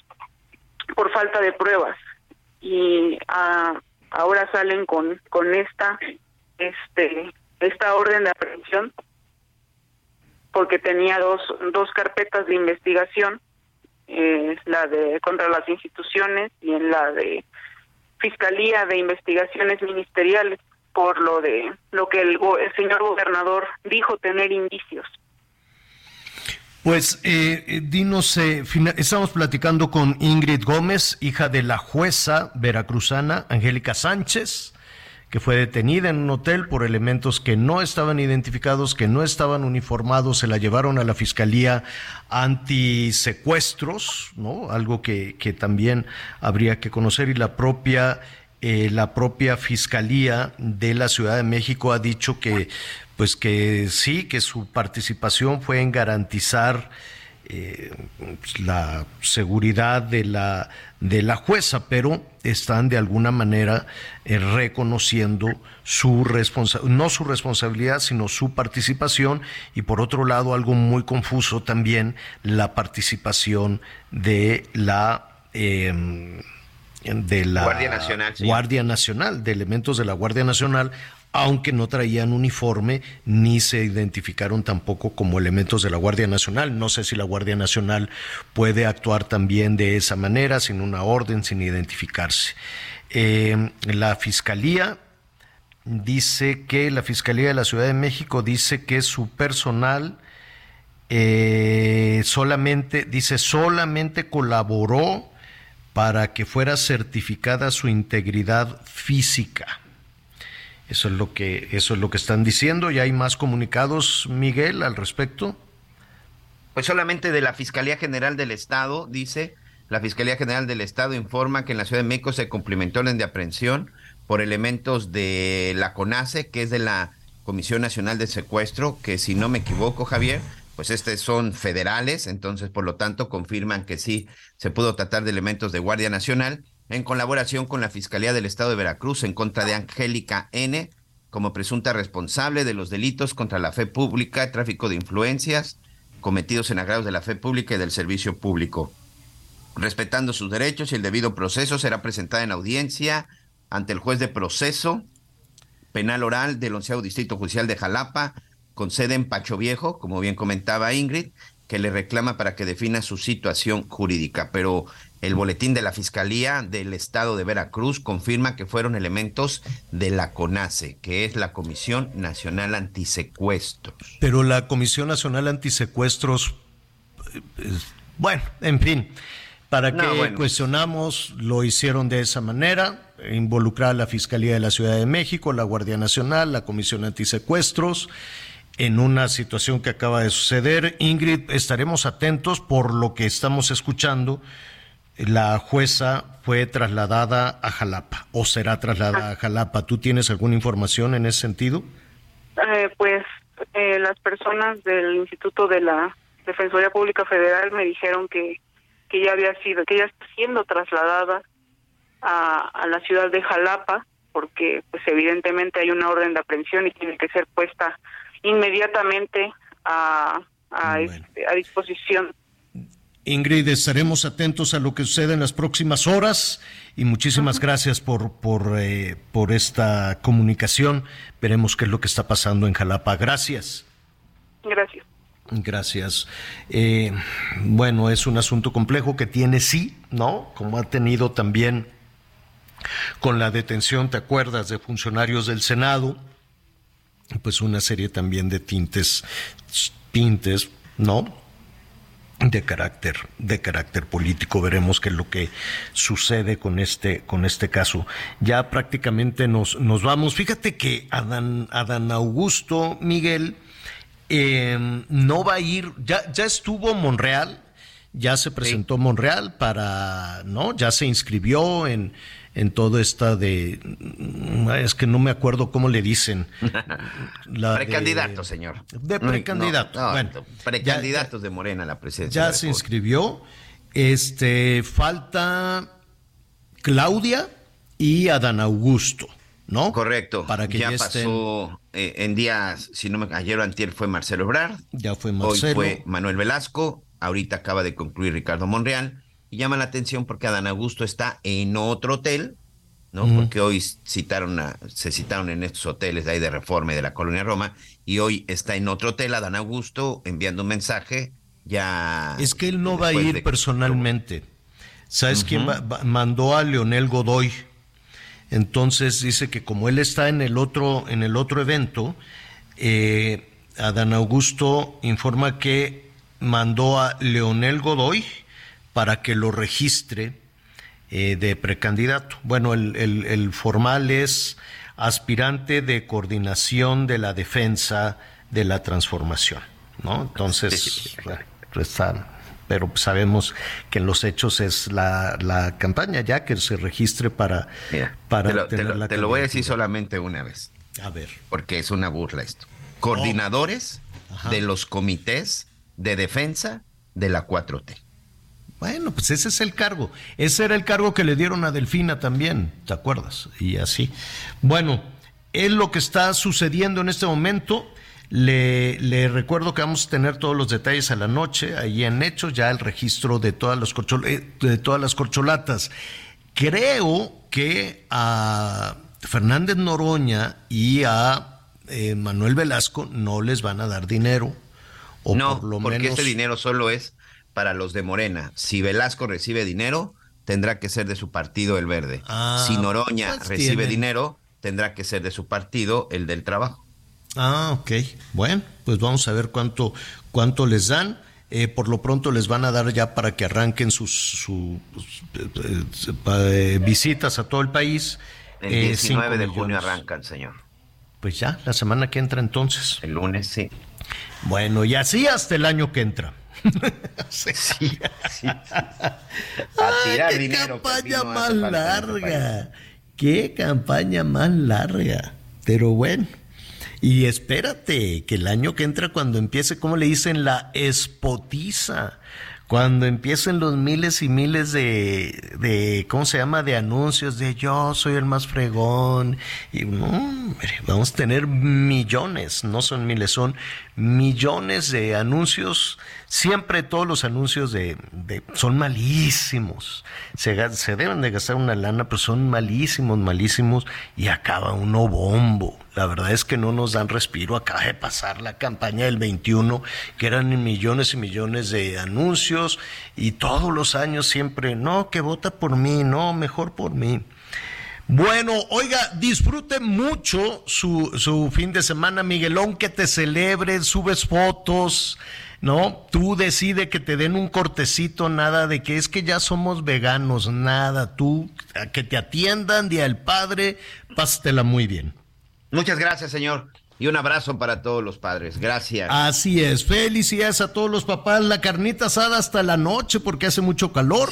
por falta de pruebas. Y ah, ahora salen con con esta este esta orden de aprehensión porque tenía dos dos carpetas de investigación eh, la de contra las instituciones y en la de fiscalía de investigaciones ministeriales por lo de lo que el, go- el señor gobernador dijo tener indicios. Pues, eh, eh, dinos, eh, estamos platicando con Ingrid Gómez, hija de la jueza veracruzana Angélica Sánchez, que fue detenida en un hotel por elementos que no estaban identificados, que no estaban uniformados, se la llevaron a la Fiscalía Antisecuestros, ¿no? Algo que, que también habría que conocer y la propia eh, la propia Fiscalía de la Ciudad de México ha dicho que, pues que sí, que su participación fue en garantizar eh, la seguridad de la, de la jueza, pero están de alguna manera eh, reconociendo su responsa no su responsabilidad, sino su participación y por otro lado algo muy confuso también la participación de la eh, de la Guardia Nacional. Guardia Nacional, de elementos de la Guardia Nacional, aunque no traían uniforme ni se identificaron tampoco como elementos de la Guardia Nacional. No sé si la Guardia Nacional puede actuar también de esa manera, sin una orden, sin identificarse. Eh, la Fiscalía dice que la Fiscalía de la Ciudad de México dice que su personal eh, solamente, dice, solamente colaboró para que fuera certificada su integridad física. Eso es lo que, eso es lo que están diciendo. ¿Y hay más comunicados, Miguel, al respecto? Pues solamente de la Fiscalía General del Estado, dice, la Fiscalía General del Estado informa que en la Ciudad de México se cumplimentó orden de aprehensión por elementos de la CONACE, que es de la Comisión Nacional de Secuestro, que si no me equivoco, Javier, pues estos son federales, entonces por lo tanto confirman que sí se pudo tratar de elementos de Guardia Nacional en colaboración con la Fiscalía del Estado de Veracruz en contra de Angélica N como presunta responsable de los delitos contra la fe pública, tráfico de influencias cometidos en agravios de la fe pública y del servicio público. Respetando sus derechos y el debido proceso, será presentada en audiencia ante el juez de proceso penal oral del onceavo Distrito Judicial de Jalapa, con sede en Pacho Viejo, como bien comentaba Ingrid, que le reclama para que defina su situación jurídica. Pero el boletín de la Fiscalía del Estado de Veracruz confirma que fueron elementos de la CONACE, que es la Comisión Nacional Antisecuestros. Pero la Comisión Nacional Antisecuestros, eh, bueno, en fin, ¿para No, qué bueno. cuestionamos? Lo hicieron de esa manera, involucrar a la Fiscalía de la Ciudad de México, la Guardia Nacional, la Comisión Antisecuestros, en una situación que acaba de suceder. Ingrid, estaremos atentos por lo que estamos escuchando. La jueza fue trasladada a Jalapa o será trasladada a Jalapa. ¿Tú tienes alguna información en ese sentido? Eh, pues eh, las personas del Instituto de la Defensoría Pública Federal me dijeron que, que ya había sido, que ya está siendo trasladada a, a la ciudad de Jalapa, porque pues evidentemente hay una orden de aprehensión y tiene que ser puesta inmediatamente a, a, este, a disposición. Ingrid, estaremos atentos a lo que sucede en las próximas horas y muchísimas gracias por, por, eh, por esta comunicación. Veremos qué es lo que está pasando en Jalapa. Gracias. Gracias. Gracias. Eh, bueno, es un asunto complejo que tiene sí, ¿no? Como ha tenido también con la detención, ¿te acuerdas?, de funcionarios del Senado, pues una serie también de tintes, tintes, ¿no? De carácter de carácter político. Veremos qué es lo que sucede con este con este caso. Ya prácticamente nos nos vamos. Fíjate que Adán Adán Augusto Miguel eh, no va a ir ya ya estuvo Monreal ya se presentó Monreal para no ya se inscribió en en todo esta de es que no me acuerdo cómo le dicen La de- Precandidato, señor. de precandidato no, no, bueno precandidatos de Morena a la presidencia. ya se inscribió. Este falta Claudia y Adán Augusto, ¿no? Correcto. Para que ya, ya pasó eh, en días, si no me ayer o antier fue Marcelo Ebrard. Ya fue Hoy Marcelo. fue Manuel Velasco. Ahorita acaba de concluir Ricardo Monreal. Y llama la atención porque Adán Augusto está en otro hotel, ¿no? Porque hoy citaron a- se citaron en estos hoteles de ahí de Reforma y de la Colonia Roma. Y hoy está en otro hotel Adán Augusto enviando un mensaje ya. Es que él no va a ir de- personalmente. ¿Sabes quién va- mandó a Leonel Godoy? Entonces dice que como él está en el otro, en el otro evento, eh, Adán Augusto informa que mandó a Leonel Godoy para que lo registre eh, de precandidato. Bueno, el, el- el formal es aspirante de coordinación de la defensa de la transformación, ¿no? Entonces, bueno, pues está- pero sabemos que en los hechos es la, la campaña ya que se registre para, para te lo, te tener lo- la te lo voy a decir solamente una vez. A ver. Porque es una burla esto. Coordinadores Ajá. de los comités de defensa de la 4T. Bueno, pues ese es el cargo. Ese era el cargo que le dieron a Delfina también, ¿te acuerdas? Y así. Bueno, es lo que está sucediendo en este momento. Le, le recuerdo que vamos a tener todos los detalles a la noche, ahí en Hechos, ya el registro de todas, las eh, de todas las corcholatas. Creo que a Fernández Noroña y a eh, Manuel Velasco no les van a dar dinero. O no, por lo porque menos... este dinero solo es para los de Morena. Si Velasco recibe dinero, tendrá que ser de su partido el verde. Ah, si Noroña pues recibe dinero, tendrá que ser de su partido el del trabajo. Ah, ok. Bueno, pues vamos a ver cuánto, cuánto les dan. Eh, por lo pronto les van a dar ya para que arranquen sus, su- eh, eh, visitas a todo el país. El eh, 19 de junio arrancan, señor. Pues ya, la semana que entra entonces. El lunes, sí. Bueno, y así hasta el año que entra. sí, sí, sí. A tirar qué dinero. campaña más este larga. Qué campaña más larga. Pero bueno. Y espérate, que el año que entra cuando empiece, ¿cómo le dicen? La espotiza. Cuando empiecen los miles y miles de, de, ¿cómo se llama? De anuncios de yo soy el más fregón. Y hombre, vamos a tener millones, no son miles, son millones de anuncios. Siempre todos los anuncios de, son malísimos. Se, se deben de gastar una lana, pero son malísimos, malísimos. Y acaba uno bombo. La verdad es que no nos dan respiro. Acaba de pasar la campaña del 21, que eran millones y millones de anuncios. Y todos los años siempre, no, que vota por mí, no, mejor por mí. Bueno, oiga, disfrute mucho su, su fin de semana, Miguelón, que te celebres, subes fotos, ¿no? Tú decide que te den un cortecito, nada de que es que ya somos veganos, nada, tú, que te atiendan, Día del Padre, pásatela muy bien. Muchas gracias, señor. Y un abrazo para todos los padres. Gracias. Así es, felicidades a todos los papás, la carnita asada hasta la noche porque hace mucho calor,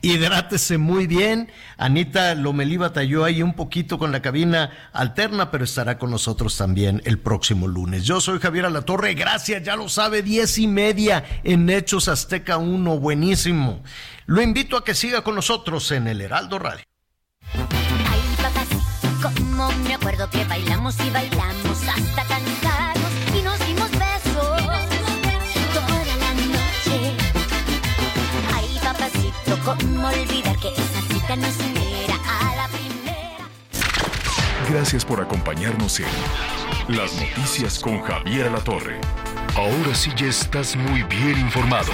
hidrátese muy bien, Anita Lomelí batalló ahí un poquito con la cabina alterna, pero estará con nosotros también el próximo lunes. Yo soy Javier Alatorre, gracias, ya lo sabe, diez y media en Hechos Azteca 1, buenísimo. Lo invito a que siga con nosotros en el Heraldo Radio. Acuerdo que bailamos y bailamos hasta cansarnos y nos dimos besos toda la noche. Ay, papacito, cómo olvidar que esa cita nos uniera a la primera. Gracias por acompañarnos en Las Noticias con Javier La Torre. Ahora sí ya estás muy bien informado.